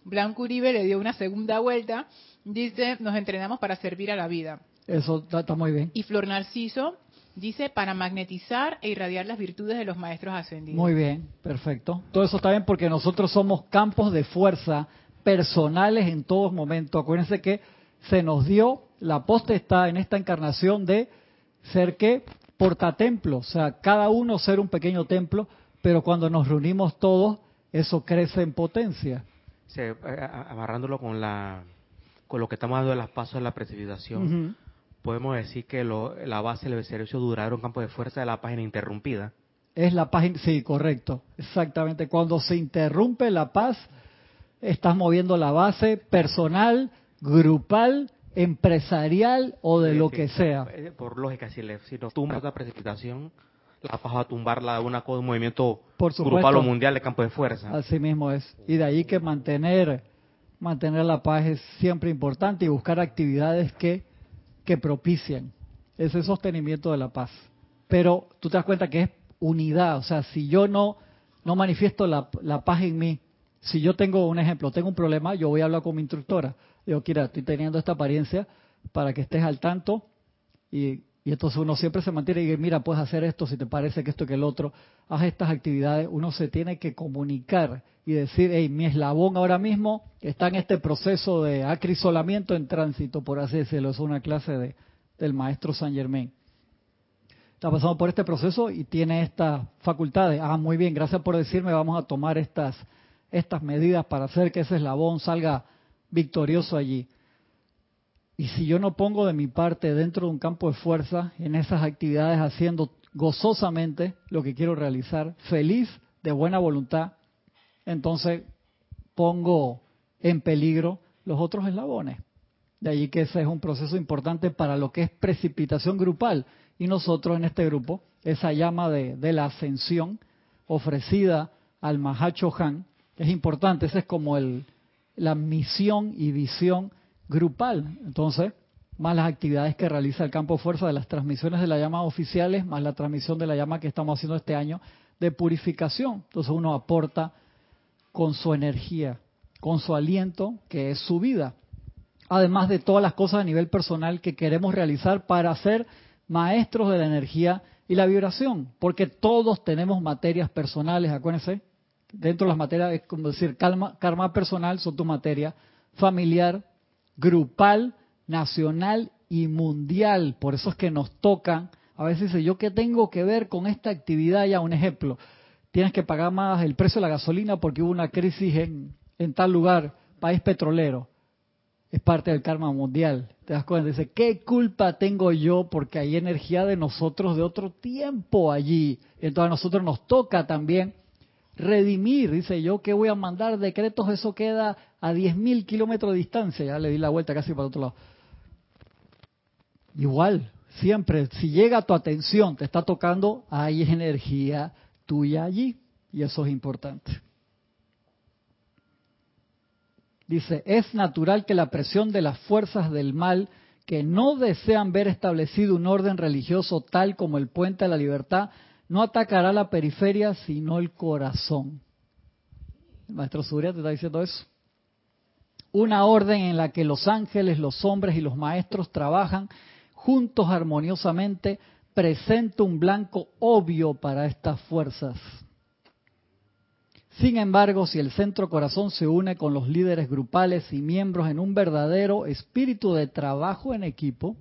Blanco Uribe le dio una segunda vuelta. Dice, nos entrenamos para servir a la vida. Eso está, muy bien. Y Flor Narciso dice, para magnetizar e irradiar las virtudes de los maestros ascendidos. Muy bien, perfecto. Todo eso está bien porque nosotros somos campos de fuerza personales en todos momentos. Acuérdense que se nos dio la está en esta encarnación de ser que portatemplo, o sea, cada uno ser un pequeño templo, pero cuando nos reunimos todos, eso crece en potencia. Eh, amarrándolo con la con lo que estamos dando de las pasos de la precipitación, podemos decir que la base del servicio duradero un campo de fuerza de la página interrumpida. Es la página, sí, correcto, exactamente. Cuando se interrumpe la paz, estás moviendo la base personal, grupal empresarial o de lo que sea. Eh, por lógica, si, le, si nos tumba esa precipitación, la vas a tumbarla de una, un movimiento por grupal o mundial de campo de fuerza. Así mismo es. Y de ahí que mantener, mantener la paz es siempre importante y buscar actividades que, que propicien ese sostenimiento de la paz. Pero tú te das cuenta que es unidad. O sea, si yo no, no manifiesto la, la paz en mí, si yo tengo un ejemplo, tengo un problema, yo voy a hablar con mi instructora Digo, Kira, estoy teniendo esta apariencia para que estés al tanto y, entonces uno siempre se mantiene y dice, mira, puedes hacer esto si te parece que esto que el otro, haz estas actividades, uno se tiene que comunicar y decir, hey, mi eslabón ahora mismo está en este proceso de acrisolamiento en tránsito, por así decirlo, es una clase de, del maestro San Germain. está pasando por este proceso y tiene estas facultades. Ah, muy bien, gracias por decirme, vamos a tomar estas, estas medidas para hacer que ese eslabón salga victorioso allí. Y si yo no pongo de mi parte dentro de un campo de fuerza, en esas actividades, haciendo gozosamente lo que quiero realizar, feliz, de buena voluntad, entonces pongo en peligro los otros eslabones. De allí que ese es un proceso importante para lo que es precipitación grupal. Y nosotros en este grupo, esa llama de, de la ascensión ofrecida al Mahacho Han, es importante. Esa es como el, la misión y visión grupal. Entonces, más las actividades que realiza el campo fuerza de las transmisiones de la llama oficiales, más la transmisión de la llama que estamos haciendo este año de purificación. Entonces uno aporta con su energía, con su aliento, que es su vida. Además de todas las cosas a nivel personal que queremos realizar para ser maestros de la energía y la vibración, porque todos tenemos materias personales, acuérdense, dentro de las materias, es como decir, karma, personal son tu materia, familiar, grupal, nacional y mundial. Por eso es que nos tocan. A veces dice, ¿yo qué tengo que ver con esta actividad? Ya, un ejemplo. Tienes que pagar más el precio de la gasolina porque hubo una crisis en, en tal lugar, país petrolero. Es parte del karma mundial. Te das cuenta, dice, ¿qué culpa tengo yo porque hay energía de nosotros de otro tiempo allí? Entonces a nosotros nos toca también redimir. Dice yo que voy a mandar decretos, eso queda a 10.000 kilómetros de distancia. Ya le di la vuelta casi para otro lado. Igual, siempre, si llega a tu atención, te está tocando, hay energía tuya allí. Y eso es importante. Dice, es natural que la presión de las fuerzas del mal que no desean ver establecido un orden religioso tal como el puente a la libertad no atacará la periferia sino el corazón. El maestro Surya te está diciendo eso. Una orden en la que los ángeles, los hombres y los maestros trabajan juntos armoniosamente presenta un blanco obvio para estas fuerzas. Sin embargo, si el centro corazón se une con los líderes grupales y miembros en un verdadero espíritu de trabajo en equipo,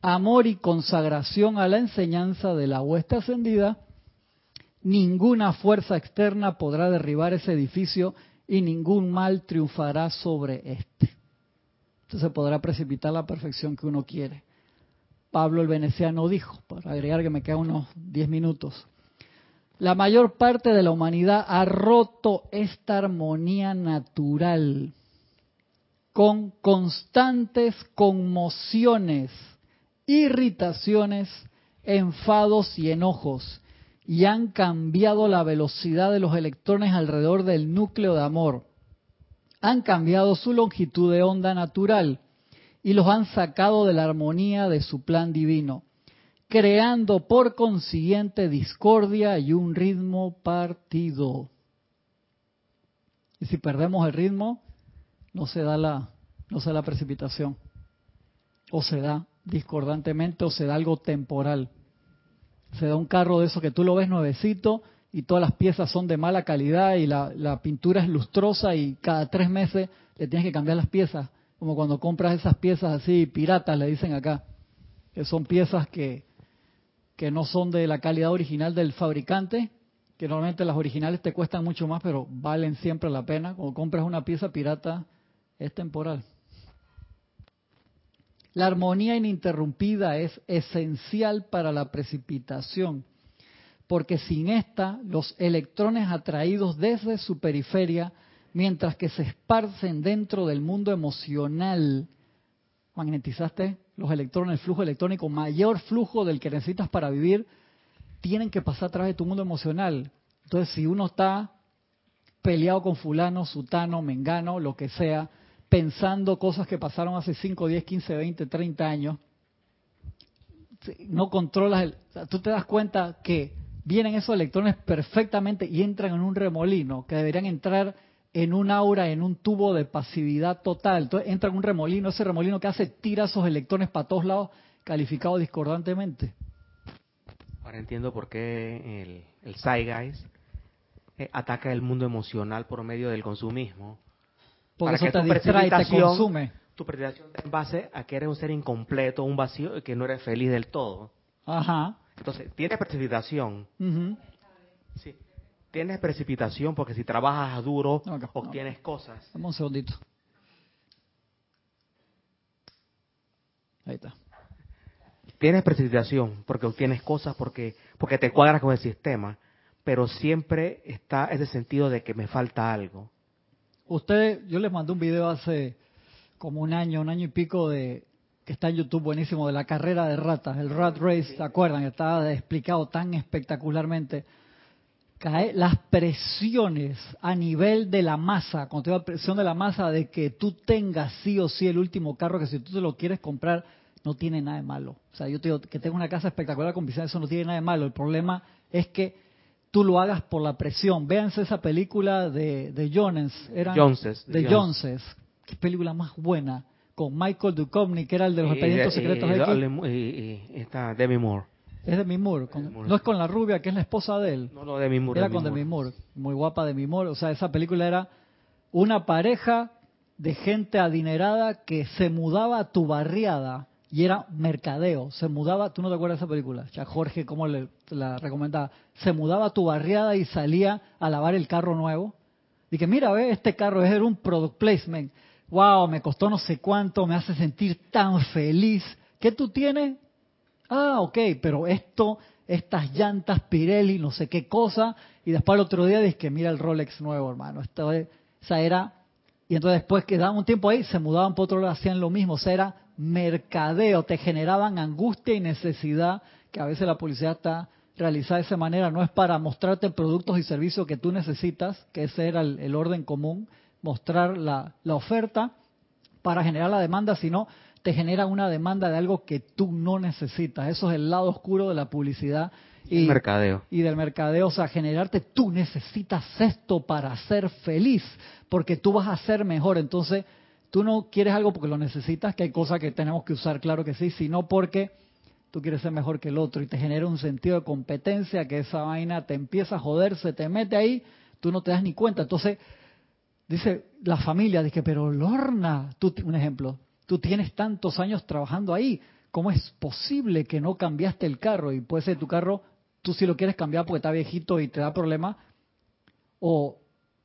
amor y consagración a la enseñanza de la hueste ascendida, ninguna fuerza externa podrá derribar ese edificio y ningún mal triunfará sobre este. Entonces podrá precipitar la perfección que uno quiere. Pablo el Veneciano dijo, para agregar que me quedan unos 10 minutos, la mayor parte de la humanidad ha roto esta armonía natural con constantes conmociones irritaciones, enfados y enojos, y han cambiado la velocidad de los electrones alrededor del núcleo de amor. Han cambiado su longitud de onda natural y los han sacado de la armonía de su plan divino, creando por consiguiente discordia y un ritmo partido. Y si perdemos el ritmo, no se da la, no se da la precipitación, o se da discordantemente o se da algo temporal. Se da un carro de eso que tú lo ves nuevecito y todas las piezas son de mala calidad y la, pintura es lustrosa y cada tres meses le tienes que cambiar las piezas, como cuando compras esas piezas así piratas, le dicen acá, que son piezas que, que no son de la calidad original del fabricante, que normalmente las originales te cuestan mucho más, pero valen siempre la pena. Cuando compras una pieza pirata, es temporal. La armonía ininterrumpida es esencial para la precipitación, porque sin esta los electrones atraídos desde su periferia, mientras que se esparcen dentro del mundo emocional, magnetizaste los electrones, el flujo electrónico, mayor flujo del que necesitas para vivir, tienen que pasar a través de tu mundo emocional. Entonces, si uno está peleado con fulano, sutano, mengano, lo que sea, pensando cosas que pasaron hace 5, 10, 15, 20, 30 años. No controlas el... tú te das cuenta que vienen esos electrones perfectamente y entran en un remolino, que deberían entrar en un aura, en un tubo de pasividad total. Entonces entra en un remolino, ese remolino que hace tira esos electrones para todos lados, calificado discordantemente. Ahora entiendo por qué el, el Zeitgeist eh, ataca el mundo emocional por medio del consumismo para que te distrae te consume. Tu precipitación en base a que eres un ser incompleto, un vacío y que no eres feliz del todo. Ajá. Entonces, tienes precipitación. ujú. Sí. Tienes precipitación porque si trabajas duro, obtienes cosas. Dame un segundito. Ahí está. Tienes precipitación porque obtienes cosas, porque, porque te cuadras con el sistema, pero siempre está ese sentido de que me falta algo. Usted, yo les mandé un video hace como un año, un año y pico de que está en YouTube buenísimo de la carrera de ratas, el Rat Race, ¿se acuerdan? Estaba explicado tan espectacularmente. Cae las presiones a nivel de la masa, cuando te presión de la masa, de que tú tengas sí o sí el último carro, que si tú te lo quieres comprar, no tiene nada de malo. O sea, yo te digo que tengo una casa espectacular con piscina, eso no tiene nada de malo. El problema es que tú lo hagas por la presión. Véanse esa película de, de Jones, eran Joneses, de Jones. Joneses. Qué película más buena. Con Michael Duchovny, que era el de los expedientes y- secretos y- de X. está Demi Moore. Es de Moore. con- Demi Moore. No es con la rubia, que es la esposa de él. No, no, Demi Moore. Era Demi con Moore. Demi Moore, muy guapa Demi Moore. O sea, esa película era una pareja de gente adinerada que se mudaba a tu barriada y era mercadeo. Se mudaba, ¿tú no te acuerdas de esa película? Ya Jorge, ¿cómo le la recomendaba? Se mudaba a tu barriada y salía a lavar el carro nuevo. Dije, mira, ve, este carro es un product placement. Wow, me costó no sé cuánto, me hace sentir tan feliz. ¿Qué tú tienes? Ah, ok, pero esto, estas llantas Pirelli, no sé qué cosa, y después el otro día dices que mira el Rolex nuevo, hermano. Esto es- esa era, y entonces después quedaban un tiempo ahí, se mudaban por otro lado, hacían lo mismo, o sea, era mercadeo, te generaban angustia y necesidad, que a veces la publicidad está realizada de esa manera, no es para mostrarte productos y servicios que tú necesitas, que ese era el, el orden común, mostrar la, la oferta para generar la demanda, sino te genera una demanda de algo que tú no necesitas. Eso es el lado oscuro de la publicidad Y el mercadeo. y del mercadeo, o sea, generarte tú necesitas esto para ser feliz, porque tú vas a ser mejor. Entonces, tú no quieres algo porque lo necesitas, que hay cosas que tenemos que usar, claro que sí, sino porque tú quieres ser mejor que el otro y te genera un sentido de competencia que esa vaina te empieza a joder, se te mete ahí, tú no te das ni cuenta. Entonces, dice la familia, dice, pero Lorna, tú, un ejemplo, tú tienes tantos años trabajando ahí, ¿cómo es posible que no cambiaste el carro? Y puede ser tu carro, tú si lo quieres cambiar porque está viejito y te da problema, o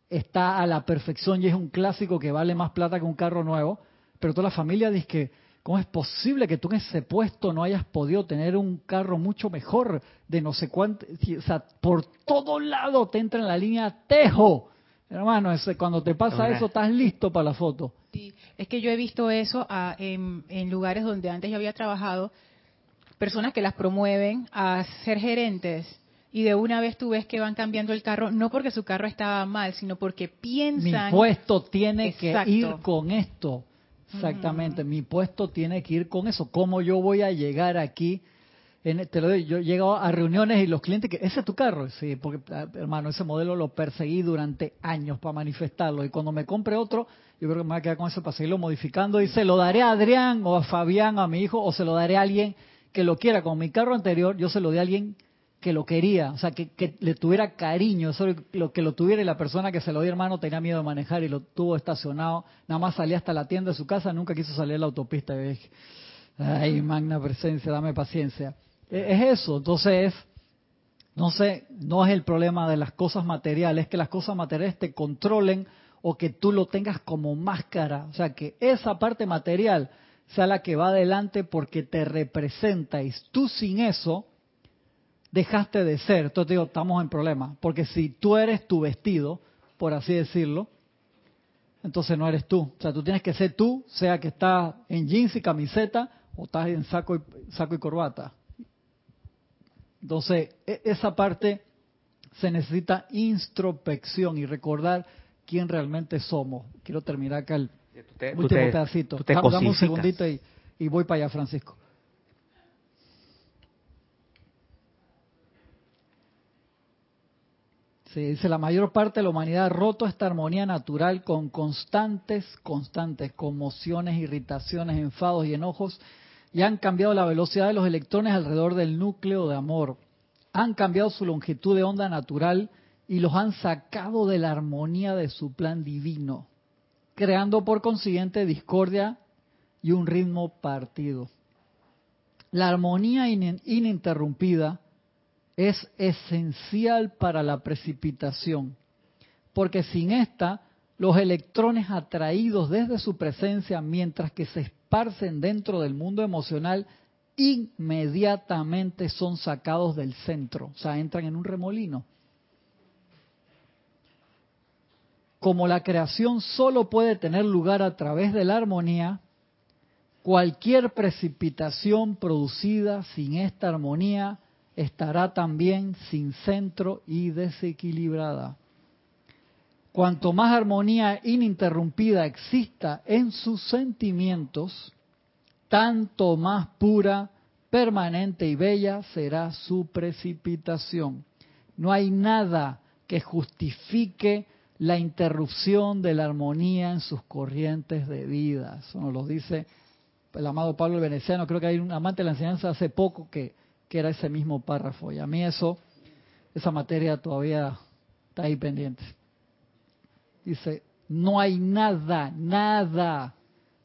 está a la perfección y es un clásico que vale más plata que un carro nuevo, pero toda la familia dice que, ¿cómo es posible que tú en ese puesto no hayas podido tener un carro mucho mejor de no sé cuánto? O sea, por todo lado te entra en la línea tejo. Hermano, ese- cuando te pasa eso, estás listo para la foto. Sí, es que yo he visto eso ah, en, en lugares donde antes yo había trabajado, personas que las promueven a ser gerentes y de una vez tú ves que van cambiando el carro, no porque su carro estaba mal, sino porque Mi piensan... puesto tiene Exacto. que ir con esto. Exactamente, mi puesto tiene que ir con eso. ¿Cómo yo voy a llegar aquí? En, te lo digo, yo he llegado a reuniones y los clientes que ese es tu carro, sí, porque ah, hermano ese modelo lo perseguí durante años para manifestarlo y cuando me compre otro, yo creo que me voy a quedar con eso para seguirlo modificando y se lo daré a Adrián o a Fabián, a mi hijo, o se lo daré a alguien que lo quiera. Con mi carro anterior, yo se lo di a alguien que lo quería, o sea, que, que le tuviera cariño, eso lo que lo tuviera y la persona que se lo dio hermano tenía miedo de manejar y lo tuvo estacionado, nada más salía hasta la tienda de su casa, nunca quiso salir a la autopista. Y dije, Ay, magna presencia, dame paciencia. E- Es eso, entonces, no sé, no es el problema de las cosas materiales, es que las cosas materiales te controlen o que tú lo tengas como máscara, o sea, que esa parte material sea la que va adelante porque te representa y tú sin eso dejaste de ser. Entonces te digo, estamos en problema, porque si tú eres tu vestido, por así decirlo, entonces no eres tú. O sea, tú tienes que ser tú, sea que estás en jeans y camiseta o estás en saco y, saco y corbata. Entonces, e- esa parte se necesita introspección y recordar quién realmente somos. Quiero terminar acá el Tú te, tú último te- pedacito. tú te Dame- un segundito y, y voy para allá, Francisco. Dice, la mayor parte de la humanidad ha roto esta armonía natural con constantes, constantes conmociones, irritaciones, enfados y enojos y han cambiado la velocidad de los electrones alrededor del núcleo de amor. Han cambiado su longitud de onda natural y los han sacado de la armonía de su plan divino, creando por consiguiente discordia y un ritmo partido. La armonía ininterrumpida es esencial para la precipitación, porque sin esta, los electrones atraídos desde su presencia mientras que se esparcen dentro del mundo emocional, inmediatamente son sacados del centro, o sea, entran en un remolino. Como la creación solo puede tener lugar a través de la armonía, cualquier precipitación producida sin esta armonía estará también sin centro y desequilibrada. Cuanto más armonía ininterrumpida exista en sus sentimientos, tanto más pura, permanente y bella será su precipitación. No hay nada que justifique la interrupción de la armonía en sus corrientes de vida. Eso nos lo dice el amado Pablo Veneciano. Creo que hay un amante de la enseñanza hace poco que que era ese mismo párrafo. Y a mí eso, esa materia todavía está ahí pendiente. Dice, no hay nada, nada,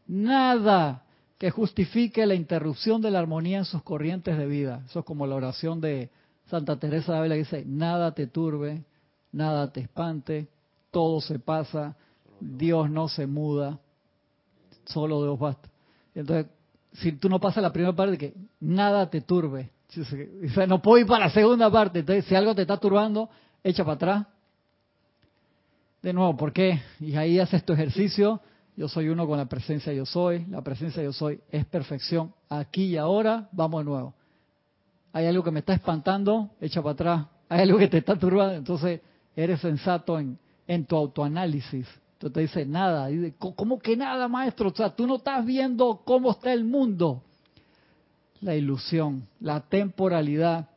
nada que justifique la interrupción de la armonía en sus corrientes de vida. Eso es como la oración de Santa Teresa de Ávila que dice, nada te turbe, nada te espante, todo se pasa, Dios no se muda, solo Dios basta. Entonces, si tú no pasas la primera parte, que nada te turbe, no puedo ir para la segunda parte. Entonces, si algo te está turbando, echa para atrás. De nuevo, ¿por qué? Y ahí haces tu ejercicio. Yo soy uno con la presencia yo soy. La presencia yo soy es perfección. Aquí y ahora, vamos de nuevo. Hay algo que me está espantando, echa para atrás. Hay algo que te está turbando, entonces eres sensato en, en tu autoanálisis. Entonces te dice nada. ¿Cómo que nada, maestro? O sea, tú no estás viendo cómo está el mundo la ilusión, la temporalidad.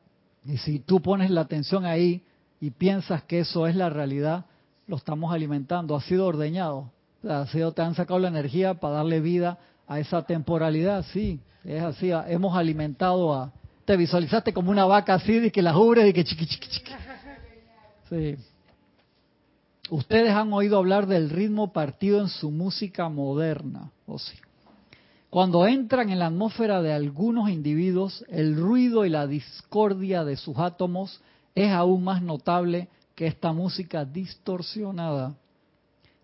Y si tú pones la atención ahí y piensas que eso es la realidad, lo estamos alimentando. Ha sido ordeñado. Ha sido, te han sacado la energía para darle vida a esa temporalidad. Sí, es así. Hemos alimentado a... Te visualizaste como una vaca así, de que la ubres y que chiqui, chiqui, chiqui. Sí. Ustedes han oído hablar del ritmo partido en su música moderna, ¿o sí? Cuando entran en la atmósfera de algunos individuos, el ruido y la discordia de sus átomos es aún más notable que esta música distorsionada.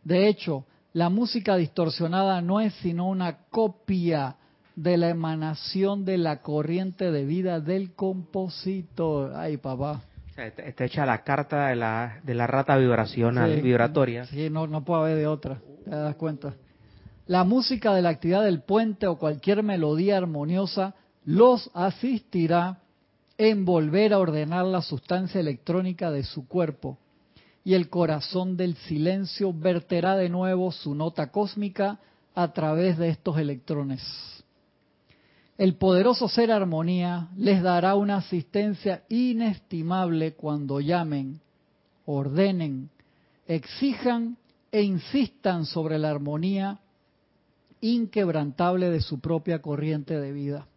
De hecho, la música distorsionada no es sino una copia de la emanación de la corriente de vida del compositor. Ay, papá. Está hecha la carta de la, de la rata vibracional, vibratoria. Sí, no, no puede haber de otra, te das cuenta. La música de la actividad del puente o cualquier melodía armoniosa los asistirá en volver a ordenar la sustancia electrónica de su cuerpo y el corazón del silencio verterá de nuevo su nota cósmica a través de estos electrones. El poderoso ser armonía les dará una asistencia inestimable cuando llamen, ordenen, exijan e insistan sobre la armonía inquebrantable de su propia corriente de vida.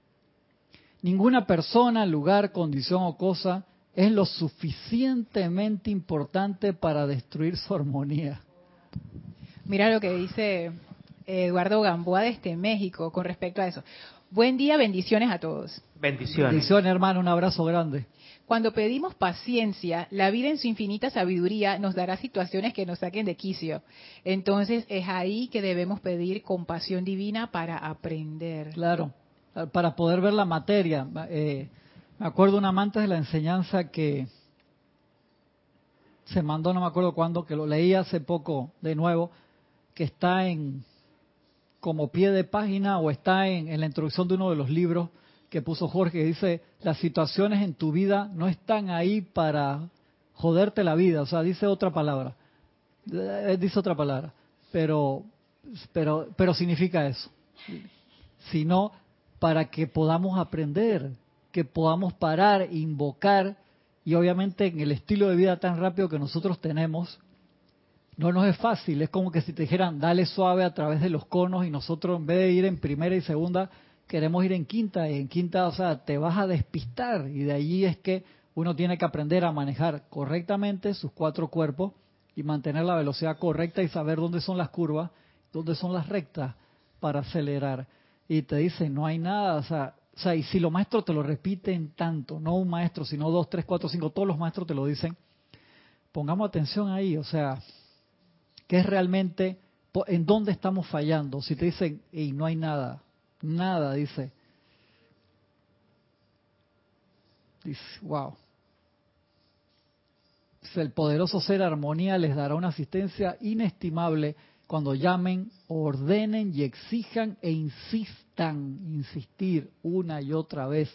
Ninguna persona, lugar, condición o cosa es lo suficientemente importante para destruir su armonía. Mira lo que dice Eduardo Gamboa desde México con respecto a eso. Buen día, bendiciones a todos. Bendiciones. Bendiciones, hermano, un abrazo grande. Cuando pedimos paciencia, la vida en su infinita sabiduría nos dará situaciones que nos saquen de quicio. Entonces es ahí que debemos pedir compasión divina para aprender. Claro, para poder ver la materia. Eh, me acuerdo un amante de la enseñanza que se mandó, no me acuerdo cuándo, que lo leí hace poco de nuevo, que está en como pie de página o está en, en la introducción de uno de los libros que puso Jorge, dice, las situaciones en tu vida no están ahí para joderte la vida, o sea, dice otra palabra, eh, dice otra palabra, pero, pero, pero significa eso, sino para que podamos aprender, que podamos parar, invocar, y obviamente en el estilo de vida tan rápido que nosotros tenemos, no nos es fácil, es como que si te dijeran, dale suave a través de los conos y nosotros en vez de ir en primera y segunda, queremos ir en quinta y en quinta, o sea, te vas a despistar y de allí es que uno tiene que aprender a manejar correctamente sus cuatro cuerpos y mantener la velocidad correcta y saber dónde son las curvas, dónde son las rectas para acelerar. Y te dice, no hay nada, o sea, o sea, y si los maestros te lo repiten tanto, no un maestro, sino dos, tres, cuatro, cinco, todos los maestros te lo dicen, pongamos atención ahí, o sea, ¿qué es realmente, en dónde estamos fallando? Si te dicen, y no hay nada, nada, dice, dice, wow. El poderoso ser armonía les dará una asistencia inestimable cuando llamen, ordenen y exijan e insistan, insistir una y otra vez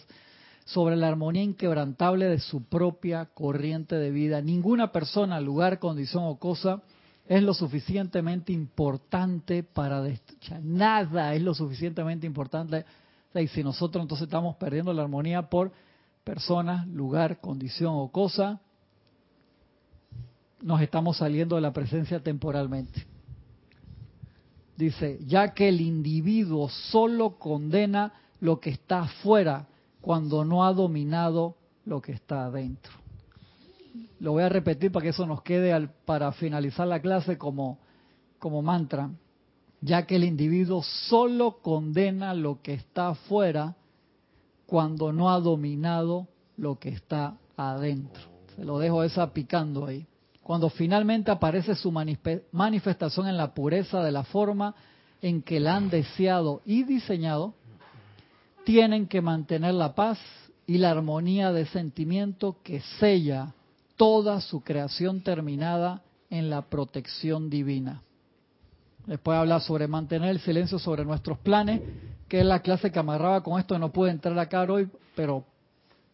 sobre la armonía inquebrantable de su propia corriente de vida. Ninguna persona, lugar, condición o cosa es lo suficientemente importante para destruir. Nada es lo suficientemente importante. Y si nosotros entonces estamos perdiendo la armonía por persona, lugar, condición o cosa, nos estamos saliendo de la presencia temporalmente. Dice, ya que el individuo solo condena lo que está afuera cuando no ha dominado lo que está adentro. Lo voy a repetir para que eso nos quede al, para finalizar la clase como, como mantra. Ya que el individuo solo condena lo que está afuera cuando no ha dominado lo que está adentro. Se lo dejo esa picando ahí cuando finalmente aparece su manifestación en la pureza de la forma en que la han deseado y diseñado, tienen que mantener la paz y la armonía de sentimiento que sella toda su creación terminada en la protección divina. Después habla sobre mantener el silencio sobre nuestros planes, que es la clase que amarraba con esto, no pude entrar acá hoy, pero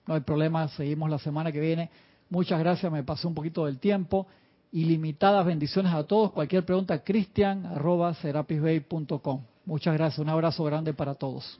no hay problema, seguimos la semana que viene Muchas gracias, me pasé un poquito del tiempo. Ilimitadas bendiciones a todos. Cualquier pregunta, cristian Muchas gracias, un abrazo grande para todos.